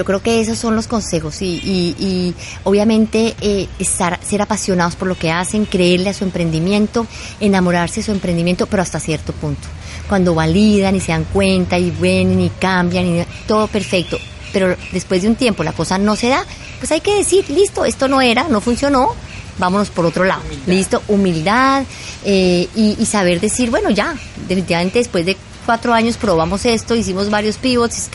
yo creo que esos son los consejos y, y, obviamente eh, estar, ser apasionados por lo que hacen, creerle a su emprendimiento, enamorarse de su emprendimiento, pero hasta cierto punto. Cuando validan y se dan cuenta y ven y cambian y todo perfecto, pero después de un tiempo la cosa no se da, pues hay que decir, listo, esto no era, no funcionó, vámonos por otro lado. Listo, humildad eh, y, saber decir, bueno, ya, definitivamente después de cuatro años probamos esto, hicimos varios pivots,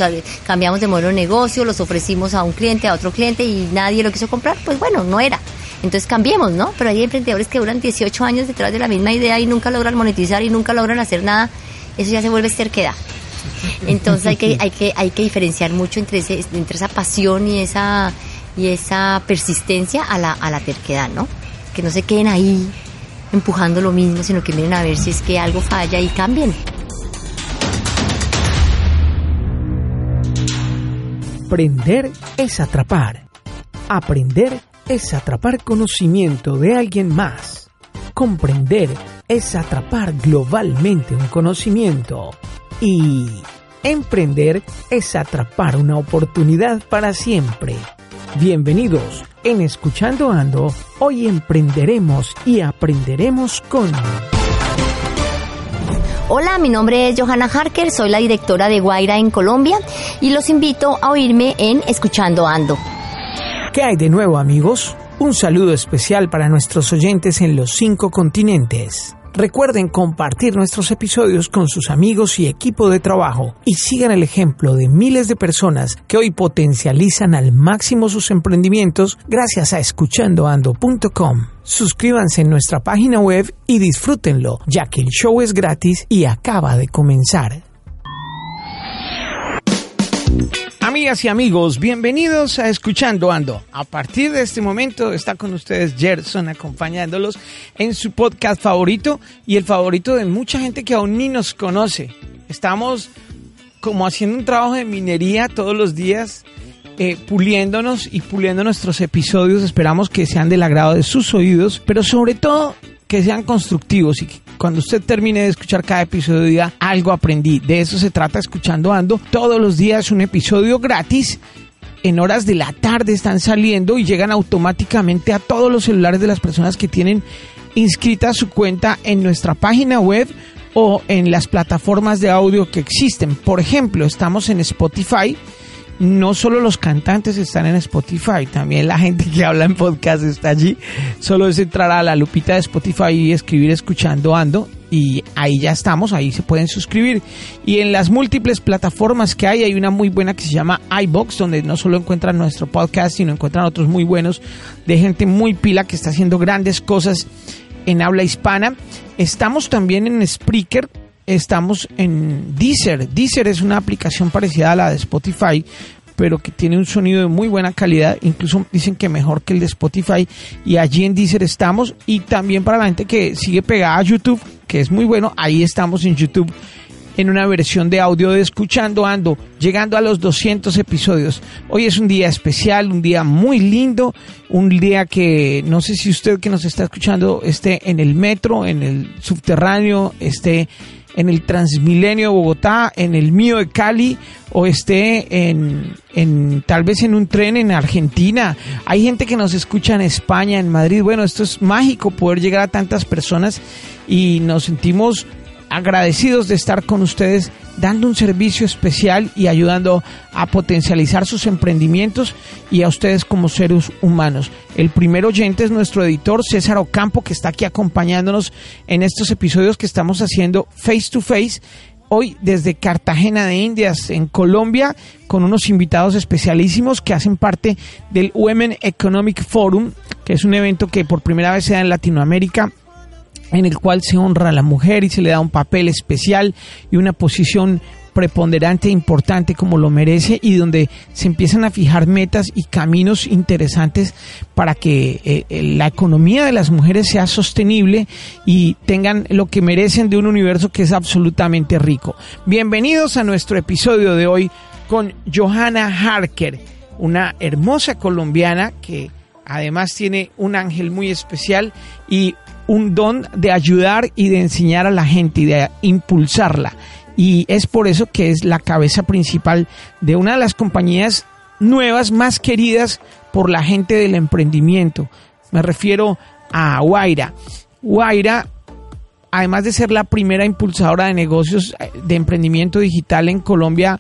cambiamos de modelo de negocio, los ofrecimos a un cliente, a otro cliente y nadie lo quiso comprar, pues bueno, no era. Entonces cambiemos, ¿no? Pero hay emprendedores que duran 18 años detrás de la misma idea y nunca logran monetizar y nunca logran hacer nada. Eso ya se vuelve terquedad. Entonces hay que, hay que, hay que diferenciar mucho entre, entre esa pasión y esa y esa persistencia a la, a la terquedad, ¿no? Que no se queden ahí empujando lo mismo, sino que miren a ver si es que algo falla y cambien. Aprender es atrapar. Aprender es atrapar conocimiento de alguien más. Comprender es atrapar globalmente un conocimiento. Y emprender es atrapar una oportunidad para siempre. Bienvenidos. En Escuchando Ando, hoy emprenderemos y aprenderemos con... Hola, mi nombre es Johanna Harker, soy la directora de Guaira en Colombia y los invito a oírme en Escuchando Ando. ¿Qué hay de nuevo amigos? Un saludo especial para nuestros oyentes en los cinco continentes. Recuerden compartir nuestros episodios con sus amigos y equipo de trabajo y sigan el ejemplo de miles de personas que hoy potencializan al máximo sus emprendimientos gracias a escuchandoando.com. Suscríbanse en nuestra página web y disfrútenlo, ya que el show es gratis y acaba de comenzar. Amigas y amigos, bienvenidos a Escuchando Ando. A partir de este momento está con ustedes Gerson acompañándolos en su podcast favorito y el favorito de mucha gente que aún ni nos conoce. Estamos como haciendo un trabajo de minería todos los días, eh, puliéndonos y puliendo nuestros episodios. Esperamos que sean del agrado de sus oídos, pero sobre todo que sean constructivos y que cuando usted termine de escuchar cada episodio diga algo aprendí. De eso se trata escuchando ando. Todos los días un episodio gratis. En horas de la tarde están saliendo y llegan automáticamente a todos los celulares de las personas que tienen inscrita su cuenta en nuestra página web o en las plataformas de audio que existen. Por ejemplo, estamos en Spotify no solo los cantantes están en Spotify, también la gente que habla en podcast está allí. Solo es entrar a la lupita de Spotify y escribir escuchando ando y ahí ya estamos, ahí se pueden suscribir. Y en las múltiples plataformas que hay, hay una muy buena que se llama iBox, donde no solo encuentran nuestro podcast, sino encuentran otros muy buenos de gente muy pila que está haciendo grandes cosas en habla hispana. Estamos también en Spreaker, estamos en Deezer. Deezer es una aplicación parecida a la de Spotify, pero que tiene un sonido de muy buena calidad, incluso dicen que mejor que el de Spotify y allí en Deezer estamos y también para la gente que sigue pegada a YouTube, que es muy bueno, ahí estamos en YouTube en una versión de audio de Escuchando Ando, llegando a los 200 episodios. Hoy es un día especial, un día muy lindo, un día que no sé si usted que nos está escuchando esté en el metro, en el subterráneo, esté en el Transmilenio de Bogotá, en el mío de Cali o esté en, en tal vez en un tren en Argentina. Hay gente que nos escucha en España, en Madrid. Bueno, esto es mágico poder llegar a tantas personas y nos sentimos agradecidos de estar con ustedes dando un servicio especial y ayudando a potencializar sus emprendimientos y a ustedes como seres humanos. El primer oyente es nuestro editor César Ocampo que está aquí acompañándonos en estos episodios que estamos haciendo face to face hoy desde Cartagena de Indias, en Colombia, con unos invitados especialísimos que hacen parte del Women Economic Forum, que es un evento que por primera vez se da en Latinoamérica en el cual se honra a la mujer y se le da un papel especial y una posición preponderante e importante como lo merece y donde se empiezan a fijar metas y caminos interesantes para que eh, eh, la economía de las mujeres sea sostenible y tengan lo que merecen de un universo que es absolutamente rico. Bienvenidos a nuestro episodio de hoy con Johanna Harker, una hermosa colombiana que además tiene un ángel muy especial y un don de ayudar y de enseñar a la gente y de impulsarla. Y es por eso que es la cabeza principal de una de las compañías nuevas, más queridas por la gente del emprendimiento. Me refiero a Guaira. Guaira, además de ser la primera impulsadora de negocios eh, de emprendimiento digital en Colombia,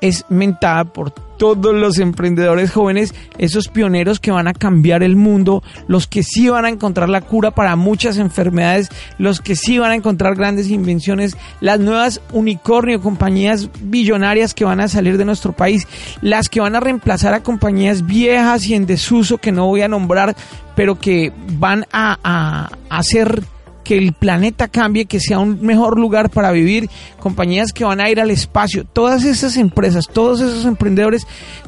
es mentada por todos los emprendedores jóvenes, esos pioneros que van a cambiar el mundo, los que sí van a encontrar la cura para muchas enfermedades, los que sí van a encontrar grandes invenciones, las nuevas unicornio, compañías billonarias que van a salir de nuestro país, las que van a reemplazar a compañías viejas y en desuso que no voy a nombrar, pero que van a, a hacer que el planeta cambie, que sea un mejor lugar para vivir, compañías que van a ir al espacio, todas esas empresas, todos esos emprendedores,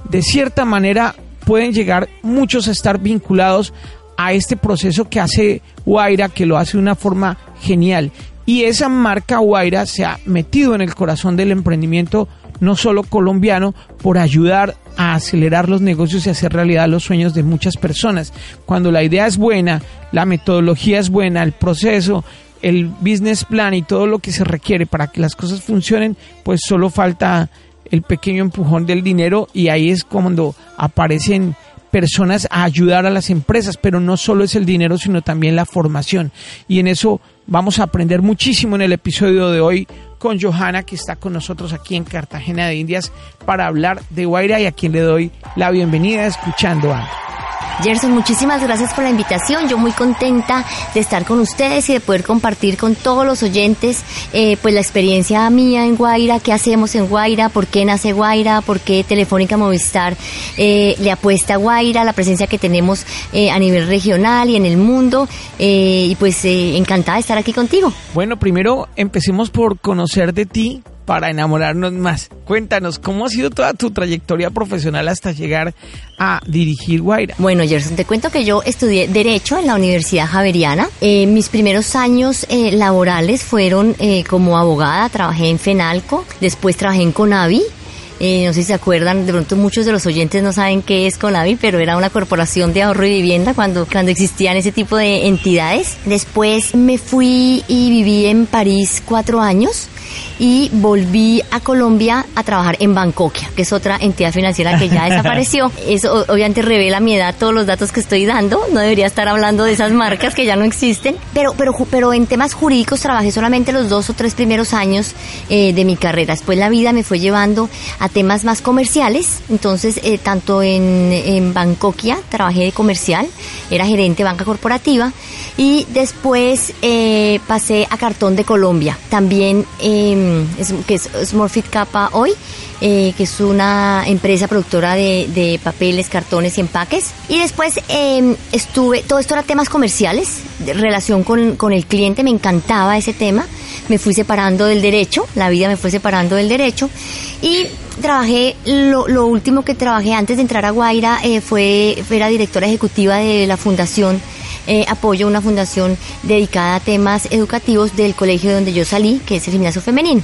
de cierta manera pueden llegar muchos a estar vinculados a este proceso que hace Guaira, que lo hace de una forma genial. Y esa marca Guaira se ha metido en el corazón del emprendimiento no solo colombiano, por ayudar a acelerar los negocios y hacer realidad los sueños de muchas personas. Cuando la idea es buena, la metodología es buena, el proceso, el business plan y todo lo que se requiere para que las cosas funcionen, pues solo falta el pequeño empujón del dinero y ahí es cuando aparecen personas a ayudar a las empresas, pero no solo es el dinero, sino también la formación. Y en eso vamos a aprender muchísimo en el episodio de hoy con Johanna, que está con nosotros aquí en Cartagena de Indias para hablar de Guaira y a quien le doy la bienvenida escuchando a. Gerson, muchísimas gracias por la invitación. Yo muy contenta de estar con ustedes y de poder compartir con todos los oyentes eh, pues la experiencia mía en Guaira, qué hacemos en Guaira, por qué nace Guaira, por qué Telefónica Movistar eh, le apuesta a Guaira, la presencia que tenemos eh, a nivel regional y en el mundo. y pues encantada de estar aquí contigo. Bueno, primero empecemos por conocer de ti, para enamorarnos más. Cuéntanos, ¿cómo ha sido toda tu trayectoria profesional hasta llegar a dirigir Guaira? Bueno, Gerson, te cuento que yo estudié Derecho en la Universidad Javeriana. Eh, mis primeros años eh, laborales fueron eh, como abogada, trabajé en FENALCO, después trabajé en CONAVI, no sé si se acuerdan, de pronto muchos de los oyentes no saben qué es CONAVI, pero era una corporación de ahorro y vivienda cuando, cuando existían ese tipo de entidades. Después me fui y viví en París cuatro años y volví a Colombia a trabajar en Bancoquia, que es otra entidad financiera que ya desapareció. Eso obviamente revela mi edad todos los datos que estoy dando, no debería estar hablando de esas marcas que ya no existen, pero, pero, pero en temas jurídicos trabajé solamente los dos o tres primeros años eh, de mi carrera. Después la vida me fue llevando a temas más comerciales, entonces eh, tanto en, en Bancoquia trabajé de comercial, era gerente de banca corporativa y después eh, pasé a Cartón de Colombia, también Em, es, que es Smurfit Kappa hoy, eh, que es una empresa productora de, papeles, cartones y empaques. Y después em, estuve, todo esto era temas comerciales, de relación con, con el cliente, me encantaba ese tema. Me fui separando del derecho, la vida me fue separando del derecho. Y trabajé, lo, lo último que trabajé antes de entrar a Guaira eh, fue, era directora ejecutiva de la fundación eh, apoyo una fundación dedicada a temas educativos del colegio de donde yo salí, que es el gimnasio femenino.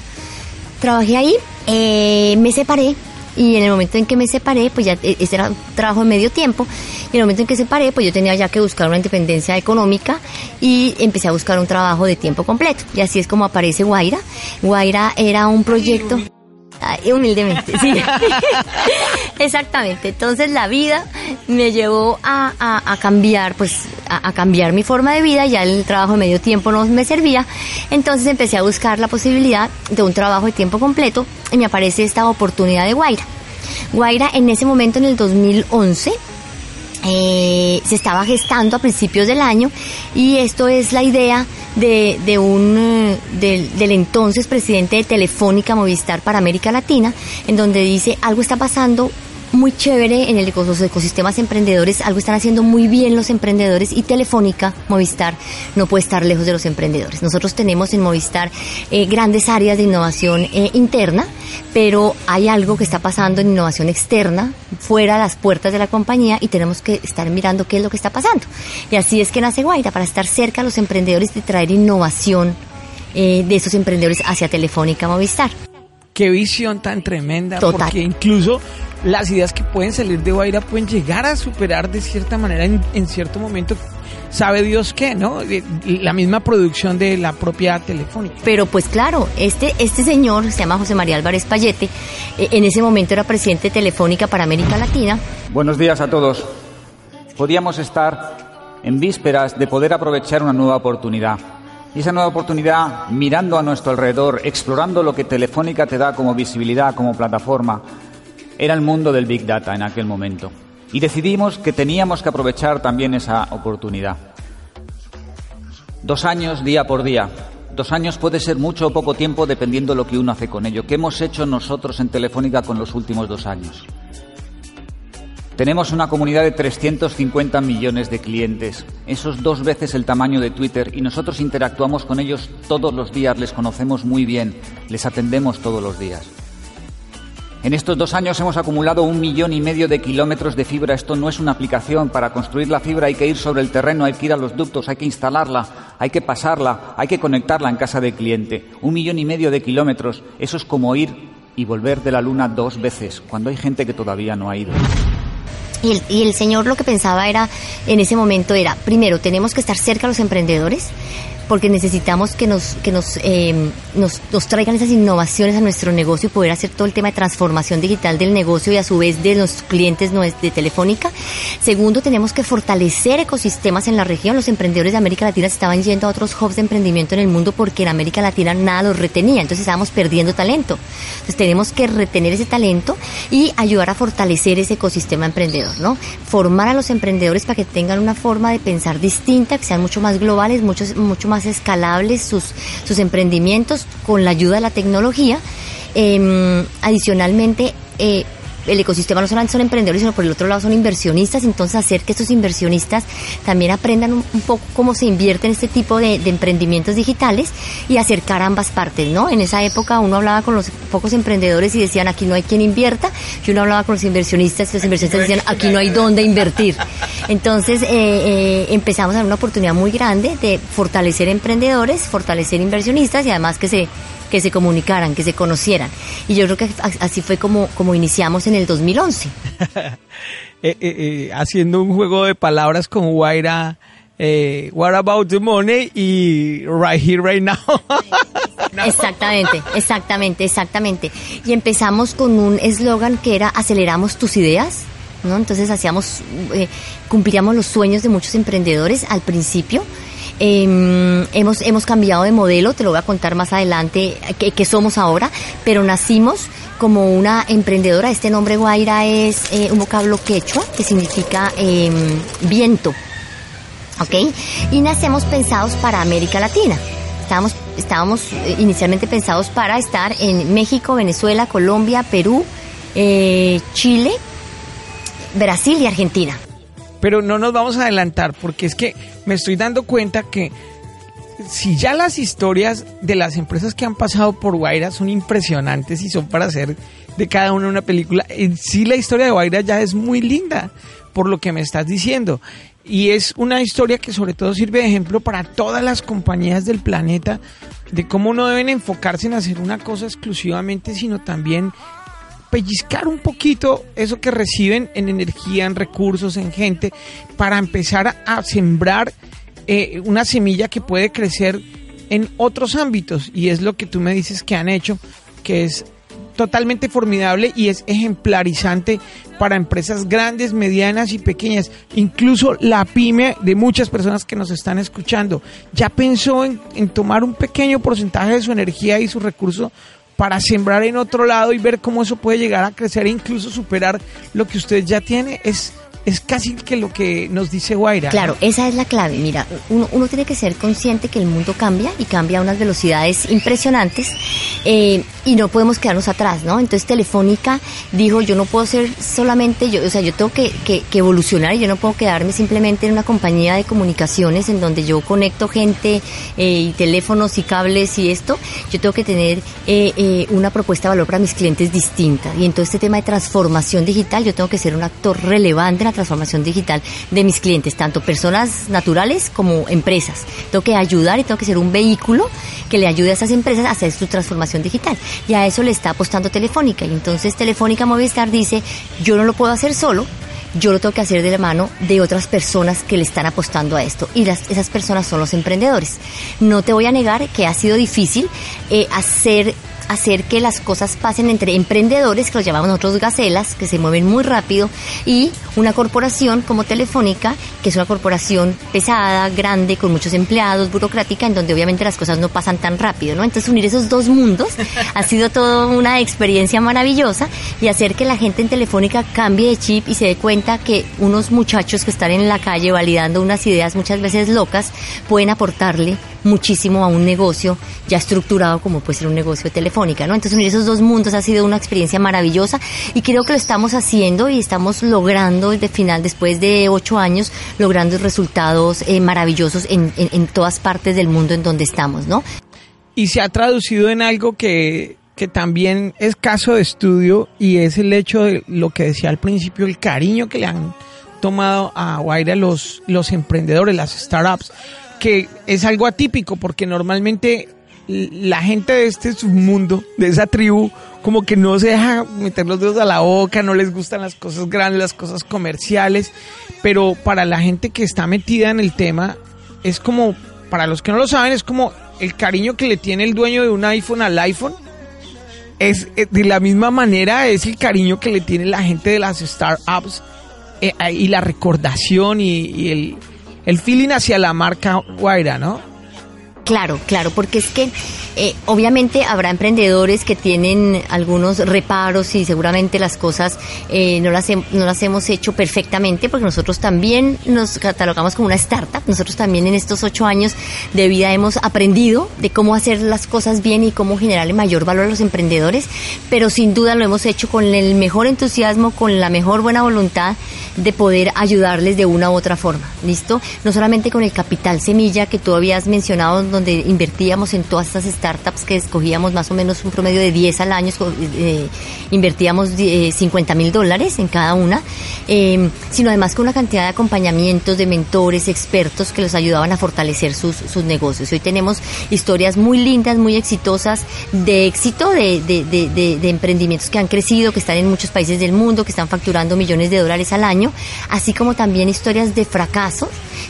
Trabajé ahí, eh, me separé y en el momento en que me separé, pues ya e, ese era un trabajo de medio tiempo, y en el momento en que separé, pues yo tenía ya que buscar una independencia económica y empecé a buscar un trabajo de tiempo completo. Y así es como aparece Guaira. Guaira era un proyecto humildemente, sí. Exactamente. Entonces la vida me llevó a, a, cambiar, pues, a, cambiar mi forma de vida. Ya el trabajo de medio tiempo no me servía. Entonces empecé a buscar la posibilidad de un trabajo de tiempo completo y me aparece esta oportunidad de Guaira. Guaira en ese momento, en el 2011, eh, se estaba gestando a principios del año y esto es la idea de, de un eh, del, del, entonces presidente de Telefónica Movistar para América Latina en donde dice algo está pasando muy chévere en el, los ecosistemas emprendedores, algo están haciendo muy bien los emprendedores y Telefónica, Movistar, no puede estar lejos de los emprendedores. Nosotros tenemos en Movistar eh, grandes áreas de innovación eh, interna, pero hay algo que está pasando en innovación externa, fuera de las puertas de la compañía y tenemos que estar mirando qué es lo que está pasando. Y así es que nace Guaira, para estar cerca a los emprendedores y traer innovación eh, de esos emprendedores hacia Telefónica Movistar qué visión tan tremenda, porque incluso las ideas que pueden salir de Guaira pueden llegar a superar de cierta manera en, cierto momento sabe Dios qué, ¿no? La misma producción de la propia telefónica. Pero pues claro, este, este señor se llama José María Álvarez Payete, eh, en ese momento era presidente de Telefónica para América Latina. Buenos días a todos. Podíamos estar en vísperas de poder aprovechar una nueva oportunidad. Y esa nueva oportunidad, mirando a nuestro alrededor, explorando lo que Telefónica te da como visibilidad, como plataforma, era el mundo del Big Data en aquel momento. Y decidimos que teníamos que aprovechar también esa oportunidad. Dos años día por día. Dos años puede ser mucho o poco tiempo dependiendo de lo que uno hace con ello. ¿Qué hemos hecho nosotros en Telefónica con los últimos dos años? Tenemos una comunidad de 350 millones de clientes. Eso es dos veces el tamaño de Twitter y nosotros interactuamos con ellos todos los días, les conocemos muy bien, les atendemos todos los días. En estos dos años hemos acumulado un millón y medio de kilómetros de fibra. Esto no es una aplicación. Para construir la fibra hay que ir sobre el terreno, hay que ir a los ductos, hay que instalarla, hay que pasarla, hay que conectarla en casa del cliente. Un millón y medio de kilómetros. Eso es como ir y volver de la luna dos veces, cuando hay gente que todavía no ha ido. Y el, y el, señor lo que pensaba era, en ese momento era, primero, tenemos que estar cerca a los emprendedores, porque necesitamos que nos que nos, eh, nos, nos traigan esas innovaciones a nuestro negocio y poder hacer todo el tema de transformación digital del negocio y a su vez de los clientes de Telefónica. Segundo, tenemos que fortalecer ecosistemas en la región. Los emprendedores de América Latina estaban yendo a otros hubs de emprendimiento en el mundo porque en América Latina nada los retenía, entonces estábamos perdiendo talento. Entonces tenemos que retener ese talento y ayudar a fortalecer ese ecosistema emprendedor, ¿no? Formar a los emprendedores para que tengan una forma de pensar distinta, que sean mucho más globales, mucho, mucho más escalables sus, sus emprendimientos con la ayuda de la tecnología. Eh, adicionalmente, eh, el ecosistema no solamente son emprendedores, sino por el otro lado son inversionistas, entonces hacer que estos inversionistas también aprendan un, un poco cómo se invierte en este tipo de, de, emprendimientos digitales y acercar ambas partes, ¿no? En esa época uno hablaba con los pocos emprendedores y decían aquí no hay quien invierta, y uno hablaba con los inversionistas y los inversionistas decían aquí no hay dónde invertir. Entonces eh, eh, empezamos a dar una oportunidad muy grande de fortalecer emprendedores, fortalecer inversionistas y además que se que se comunicaran, que se conocieran. Y yo creo que así fue como, como iniciamos en el 2011. eh, eh, haciendo un juego de palabras con Guaira. Eh, what about the money y right here, right now. exactamente, exactamente, exactamente. Y empezamos con un eslogan que era aceleramos tus ideas. ¿no? Entonces hacíamos, eh, cumplíamos los sueños de muchos emprendedores al principio. Eh, hemos, hemos cambiado de modelo, te lo voy a contar más adelante que somos ahora, pero nacimos como una emprendedora. Este nombre Guaira es eh, un vocablo quechua que significa eh, viento. ¿Ok? Y nacemos pensados para América Latina. Estábamos, estábamos inicialmente pensados para estar en México, Venezuela, Colombia, Perú, eh, Chile, Brasil y Argentina. Pero no nos vamos a adelantar porque es que me estoy dando cuenta que si ya las historias de las empresas que han pasado por Guaira son impresionantes y son para hacer de cada una una película, en sí la historia de Guaira ya es muy linda por lo que me estás diciendo. Y es una historia que sobre todo sirve de ejemplo para todas las compañías del planeta de cómo no deben enfocarse en hacer una cosa exclusivamente, sino también pellizcar un poquito eso que reciben en energía, en recursos, en gente, para empezar a sembrar eh, una semilla que puede crecer en otros ámbitos. Y es lo que tú me dices que han hecho, que es totalmente formidable y es ejemplarizante para empresas grandes, medianas y pequeñas, incluso la pyme de muchas personas que nos están escuchando. Ya pensó en, en tomar un pequeño porcentaje de su energía y su recurso para sembrar en otro lado y ver cómo eso puede llegar a crecer e incluso superar lo que usted ya tiene, es, es casi que lo que nos dice Guaira. Claro, esa es la clave. Mira, uno, uno, tiene que ser consciente que el mundo cambia y cambia a unas velocidades impresionantes eh, y no podemos quedarnos atrás, ¿no? Entonces Telefónica dijo, yo no puedo ser solamente yo, o sea, yo tengo que, que, que evolucionar y yo no puedo quedarme simplemente en una compañía de comunicaciones en donde yo conecto gente eh, y teléfonos y cables y esto. Yo tengo que tener eh, eh, una propuesta de valor para mis clientes distinta. Y en todo este tema de transformación digital, yo tengo que ser un actor relevante en la transformación digital de mis clientes, tanto personas naturales como empresas. Tengo que ayudar y tengo que ser un vehículo que le ayude a esas empresas a hacer su transformación digital. Y a eso le está apostando Telefónica. Y entonces Telefónica Movistar dice, yo no lo puedo hacer solo, yo lo tengo que hacer de la mano de otras personas que le están apostando a esto. Y las, esas personas son los emprendedores. No te voy a negar que ha sido difícil eh, hacer hacer que las cosas pasen entre emprendedores, que los llamamos nosotros gacelas, que se mueven muy rápido, y una corporación como Telefónica, que es una corporación pesada, grande, con muchos empleados, burocrática, en donde obviamente las cosas no pasan tan rápido, ¿no? Entonces unir esos dos mundos ha sido toda una experiencia maravillosa y hacer que la gente en Telefónica cambie de chip y se dé cuenta que unos muchachos que están en la calle validando unas ideas muchas veces locas pueden aportarle muchísimo a un negocio ya estructurado como puede ser un negocio de telefónica, Entonces unir esos dos mundos ha sido una experiencia maravillosa y creo que lo estamos haciendo y estamos logrando de final, después de ocho años, logrando resultados eh, maravillosos en, en, todas partes del mundo en donde estamos, ¿no? Y se ha traducido en algo que, que también es caso de estudio y es el hecho de lo que decía al principio, el cariño que le han tomado a Guaira los, los emprendedores, las startups que es algo atípico porque normalmente la gente de este submundo, de esa tribu, como que no se deja meter los dedos a la boca, no les gustan las cosas grandes, las cosas comerciales, pero para la gente que está metida en el tema, es como, para los que no lo saben, es como el cariño que le tiene el dueño de un iPhone al iPhone. Es eh, de la misma manera, es el cariño que le tiene la gente de las startups eh, y la recordación y el, el feeling hacia la marca Guaira, ¿no? Claro, claro, porque es que eh, obviamente habrá emprendedores que tienen algunos reparos y seguramente las cosas eh, no, las no las hemos hecho perfectamente porque nosotros también nos catalogamos como una startup. Nosotros también en estos ocho años de vida hemos aprendido de cómo hacer las cosas bien y cómo generarle mayor valor a los emprendedores, pero sin duda lo hemos hecho con el mejor entusiasmo, con la mejor buena voluntad de poder ayudarles de una u otra forma. ¿Listo? No solamente con el capital semilla que tú habías mencionado donde invertíamos en todas estas startups que escogíamos más o menos un promedio de 10 al año, eh, invertíamos 50 eh, mil dólares en cada una, em, sino además con una cantidad de acompañamientos, de mentores, expertos que los ayudaban a fortalecer sus, sus negocios. Hoy tenemos historias muy lindas, muy exitosas, de éxito de, de, emprendimientos que han crecido, que están en muchos países del mundo, que están facturando millones de dólares al año, así como también historias de fracaso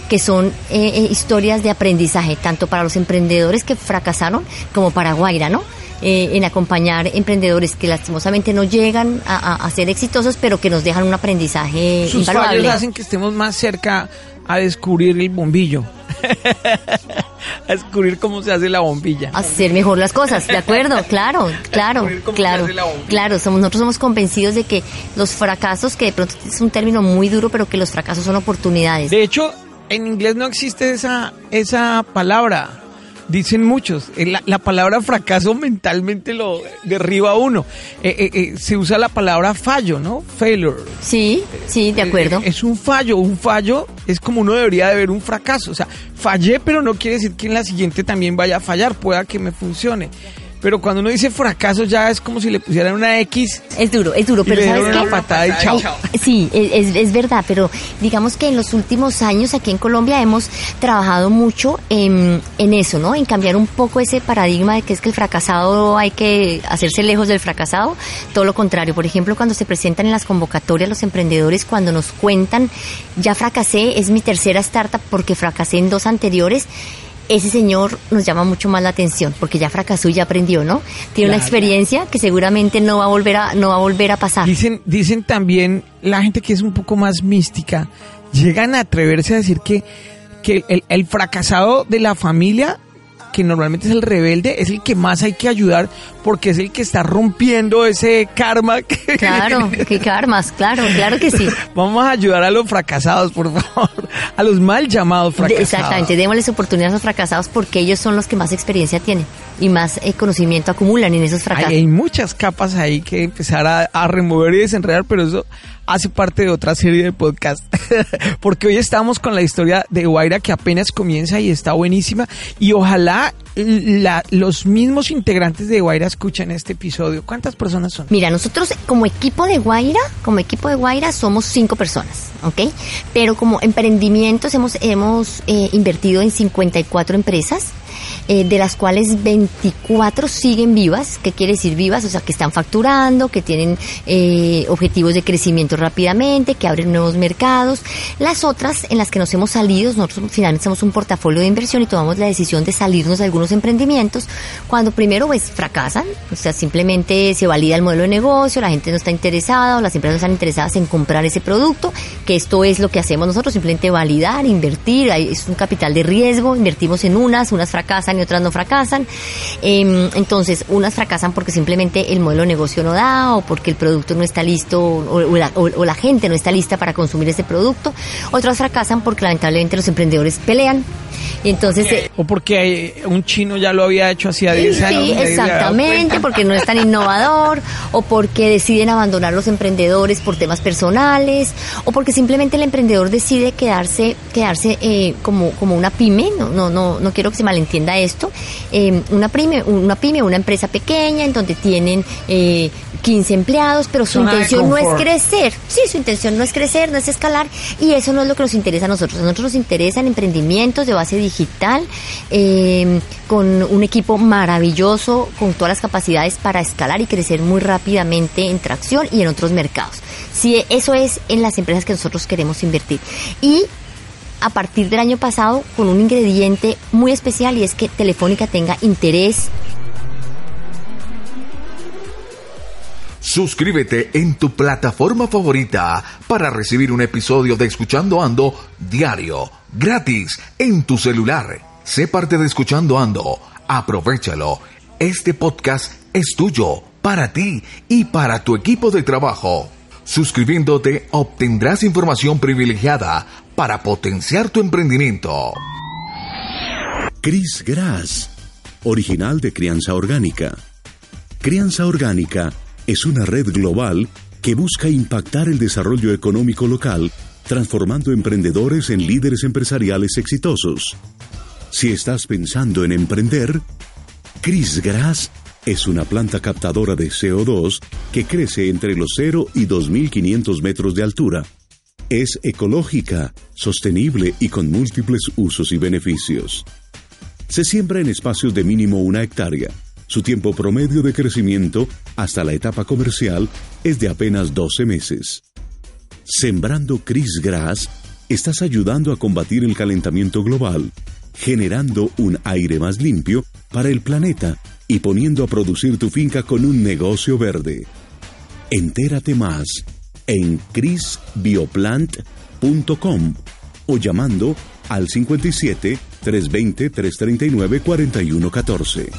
que son eh, eh, historias de aprendizaje, tanto para los emprendedores que fracasaron como para Guaira, ¿no? Eh, en acompañar emprendedores que lastimosamente no llegan a, ser exitosos, pero que nos dejan un aprendizaje Sus invaluable. hacen que estemos más cerca a descubrir el bombillo. a descubrir cómo se hace la bombilla. Hacer mejor las cosas, de acuerdo, claro, claro, claro, claro. Somos, nosotros somos convencidos de que los fracasos, que de pronto es un término muy duro, pero que los fracasos son oportunidades. De hecho, en inglés no existe esa, esa palabra. Dicen muchos, eh, la, la palabra fracaso mentalmente lo derriba a uno. Eh, eh, se usa la palabra fallo, ¿no? Failure. Sí, sí, de acuerdo. es un fallo, un fallo es como uno debería de ver un fracaso. O sea, fallé, pero no quiere decir que en la siguiente también vaya a fallar, pueda que me funcione. Pero cuando uno dice fracaso ya es como si le pusieran una X. Es duro, es duro, pero ¿sabes una patada y chao. sí, es, es, verdad, pero digamos que en los últimos años aquí en Colombia hemos trabajado mucho en, en eso, ¿no? En cambiar un poco ese paradigma de que es que el fracasado hay que hacerse lejos del fracasado. Todo lo contrario, por ejemplo, cuando se presentan en las convocatorias los emprendedores, cuando nos cuentan, ya fracasé, es mi tercera startup porque fracasé en dos anteriores ese señor nos llama mucho más la atención porque ya fracasó y ya aprendió, ¿no? Tiene una experiencia que seguramente no va a volver a no va a volver a pasar. Dicen dicen también la gente que es un poco más mística llegan a atreverse a decir que que el, el fracasado de la familia que normalmente es el rebelde, es el que más hay que ayudar porque es el que está rompiendo ese karma. Claro, qué karmas, claro, claro que sí. Vamos a ayudar a los fracasados, por favor, a los mal llamados fracasados. Exactamente, démosles oportunidades a los fracasados porque ellos son los que más experiencia tienen y más eh, conocimiento acumulan en esos fracasos. Hay, muchas capas ahí que empezar a, a remover y desenredar, pero eso hace parte de otra serie de podcast. Porque hoy estamos con la historia de Guaira que apenas comienza y está buenísima. Y ojalá la, los mismos integrantes de Guaira escuchen este episodio. ¿Cuántas personas son? Mira, nosotros como equipo de Guaira, como equipo de Guaira somos cinco personas, ¿ok? Pero como emprendimientos hemos, hemos eh, invertido en 54 empresas eh, de las cuales 24 siguen vivas. ¿Qué quiere decir vivas? O sea, que están facturando, que tienen eh, objetivos de crecimiento rápidamente, que abren nuevos mercados. Las otras en las que nos hemos salido, nosotros finalmente somos un portafolio de inversión y tomamos la decisión de salirnos de algunos emprendimientos cuando primero pues fracasan, o sea, simplemente se valida el modelo de negocio, la gente no está interesada o las empresas no están interesadas en comprar ese producto, que esto es lo que hacemos nosotros, simplemente validar, invertir, es un capital de riesgo, invertimos en unas, unas fracasan y otras no fracasan. Em, entonces, unas fracasan porque simplemente el modelo de negocio no da o porque el producto no está listo o, la, gente no está lista para consumir ese producto. Otras fracasan porque lamentablemente los emprendedores pelean. Y entonces, eh, o porque un chino ya lo había hecho hacía 10 años. Sí, exactamente, porque no es tan innovador, o porque deciden abandonar los emprendedores por temas personales, o porque simplemente el emprendedor decide quedarse, quedarse eh, como, como una pyme, no, no, no, no quiero que se malentienda esto, eh, una pyme, una pyme, una empresa pequeña en donde tienen eh, 15 empleados, pero su intención no es crecer. Sí, su intención no es crecer, no es escalar, y eso no es lo que nos interesa a nosotros. A nosotros nos interesan emprendimientos de base digital, eh, con un equipo maravilloso, con todas las capacidades para escalar y crecer muy rápidamente en tracción y en otros mercados. Sí, eso es en las empresas que nosotros queremos invertir. Y a partir del año pasado con un ingrediente muy especial y es que Telefónica tenga interés Suscríbete en tu plataforma favorita para recibir un episodio de Escuchando Ando diario, gratis, en tu celular. Sé parte de Escuchando Ando. Aprovechalo. Este podcast es tuyo, para ti y para tu equipo de trabajo. Suscribiéndote obtendrás información privilegiada para potenciar tu emprendimiento. Chris Grass, original de Crianza Orgánica. Crianza Orgánica es una red global que busca impactar el desarrollo económico local, transformando emprendedores en líderes empresariales exitosos. Si estás pensando en emprender, Chris Grass es una planta captadora de CO2 que crece entre los 0 y 2.500 metros de altura. Es ecológica, sostenible y con múltiples usos y beneficios. Se siembra en espacios de mínimo una hectárea su tiempo promedio de crecimiento hasta la etapa comercial es de apenas 12 meses. Sembrando Chris Grass, estás ayudando a combatir el calentamiento global, generando un aire más limpio para el planeta y poniendo a producir tu finca con un negocio verde. Entérate más en chrisbioplant.com o llamando al 57 320 339 4114.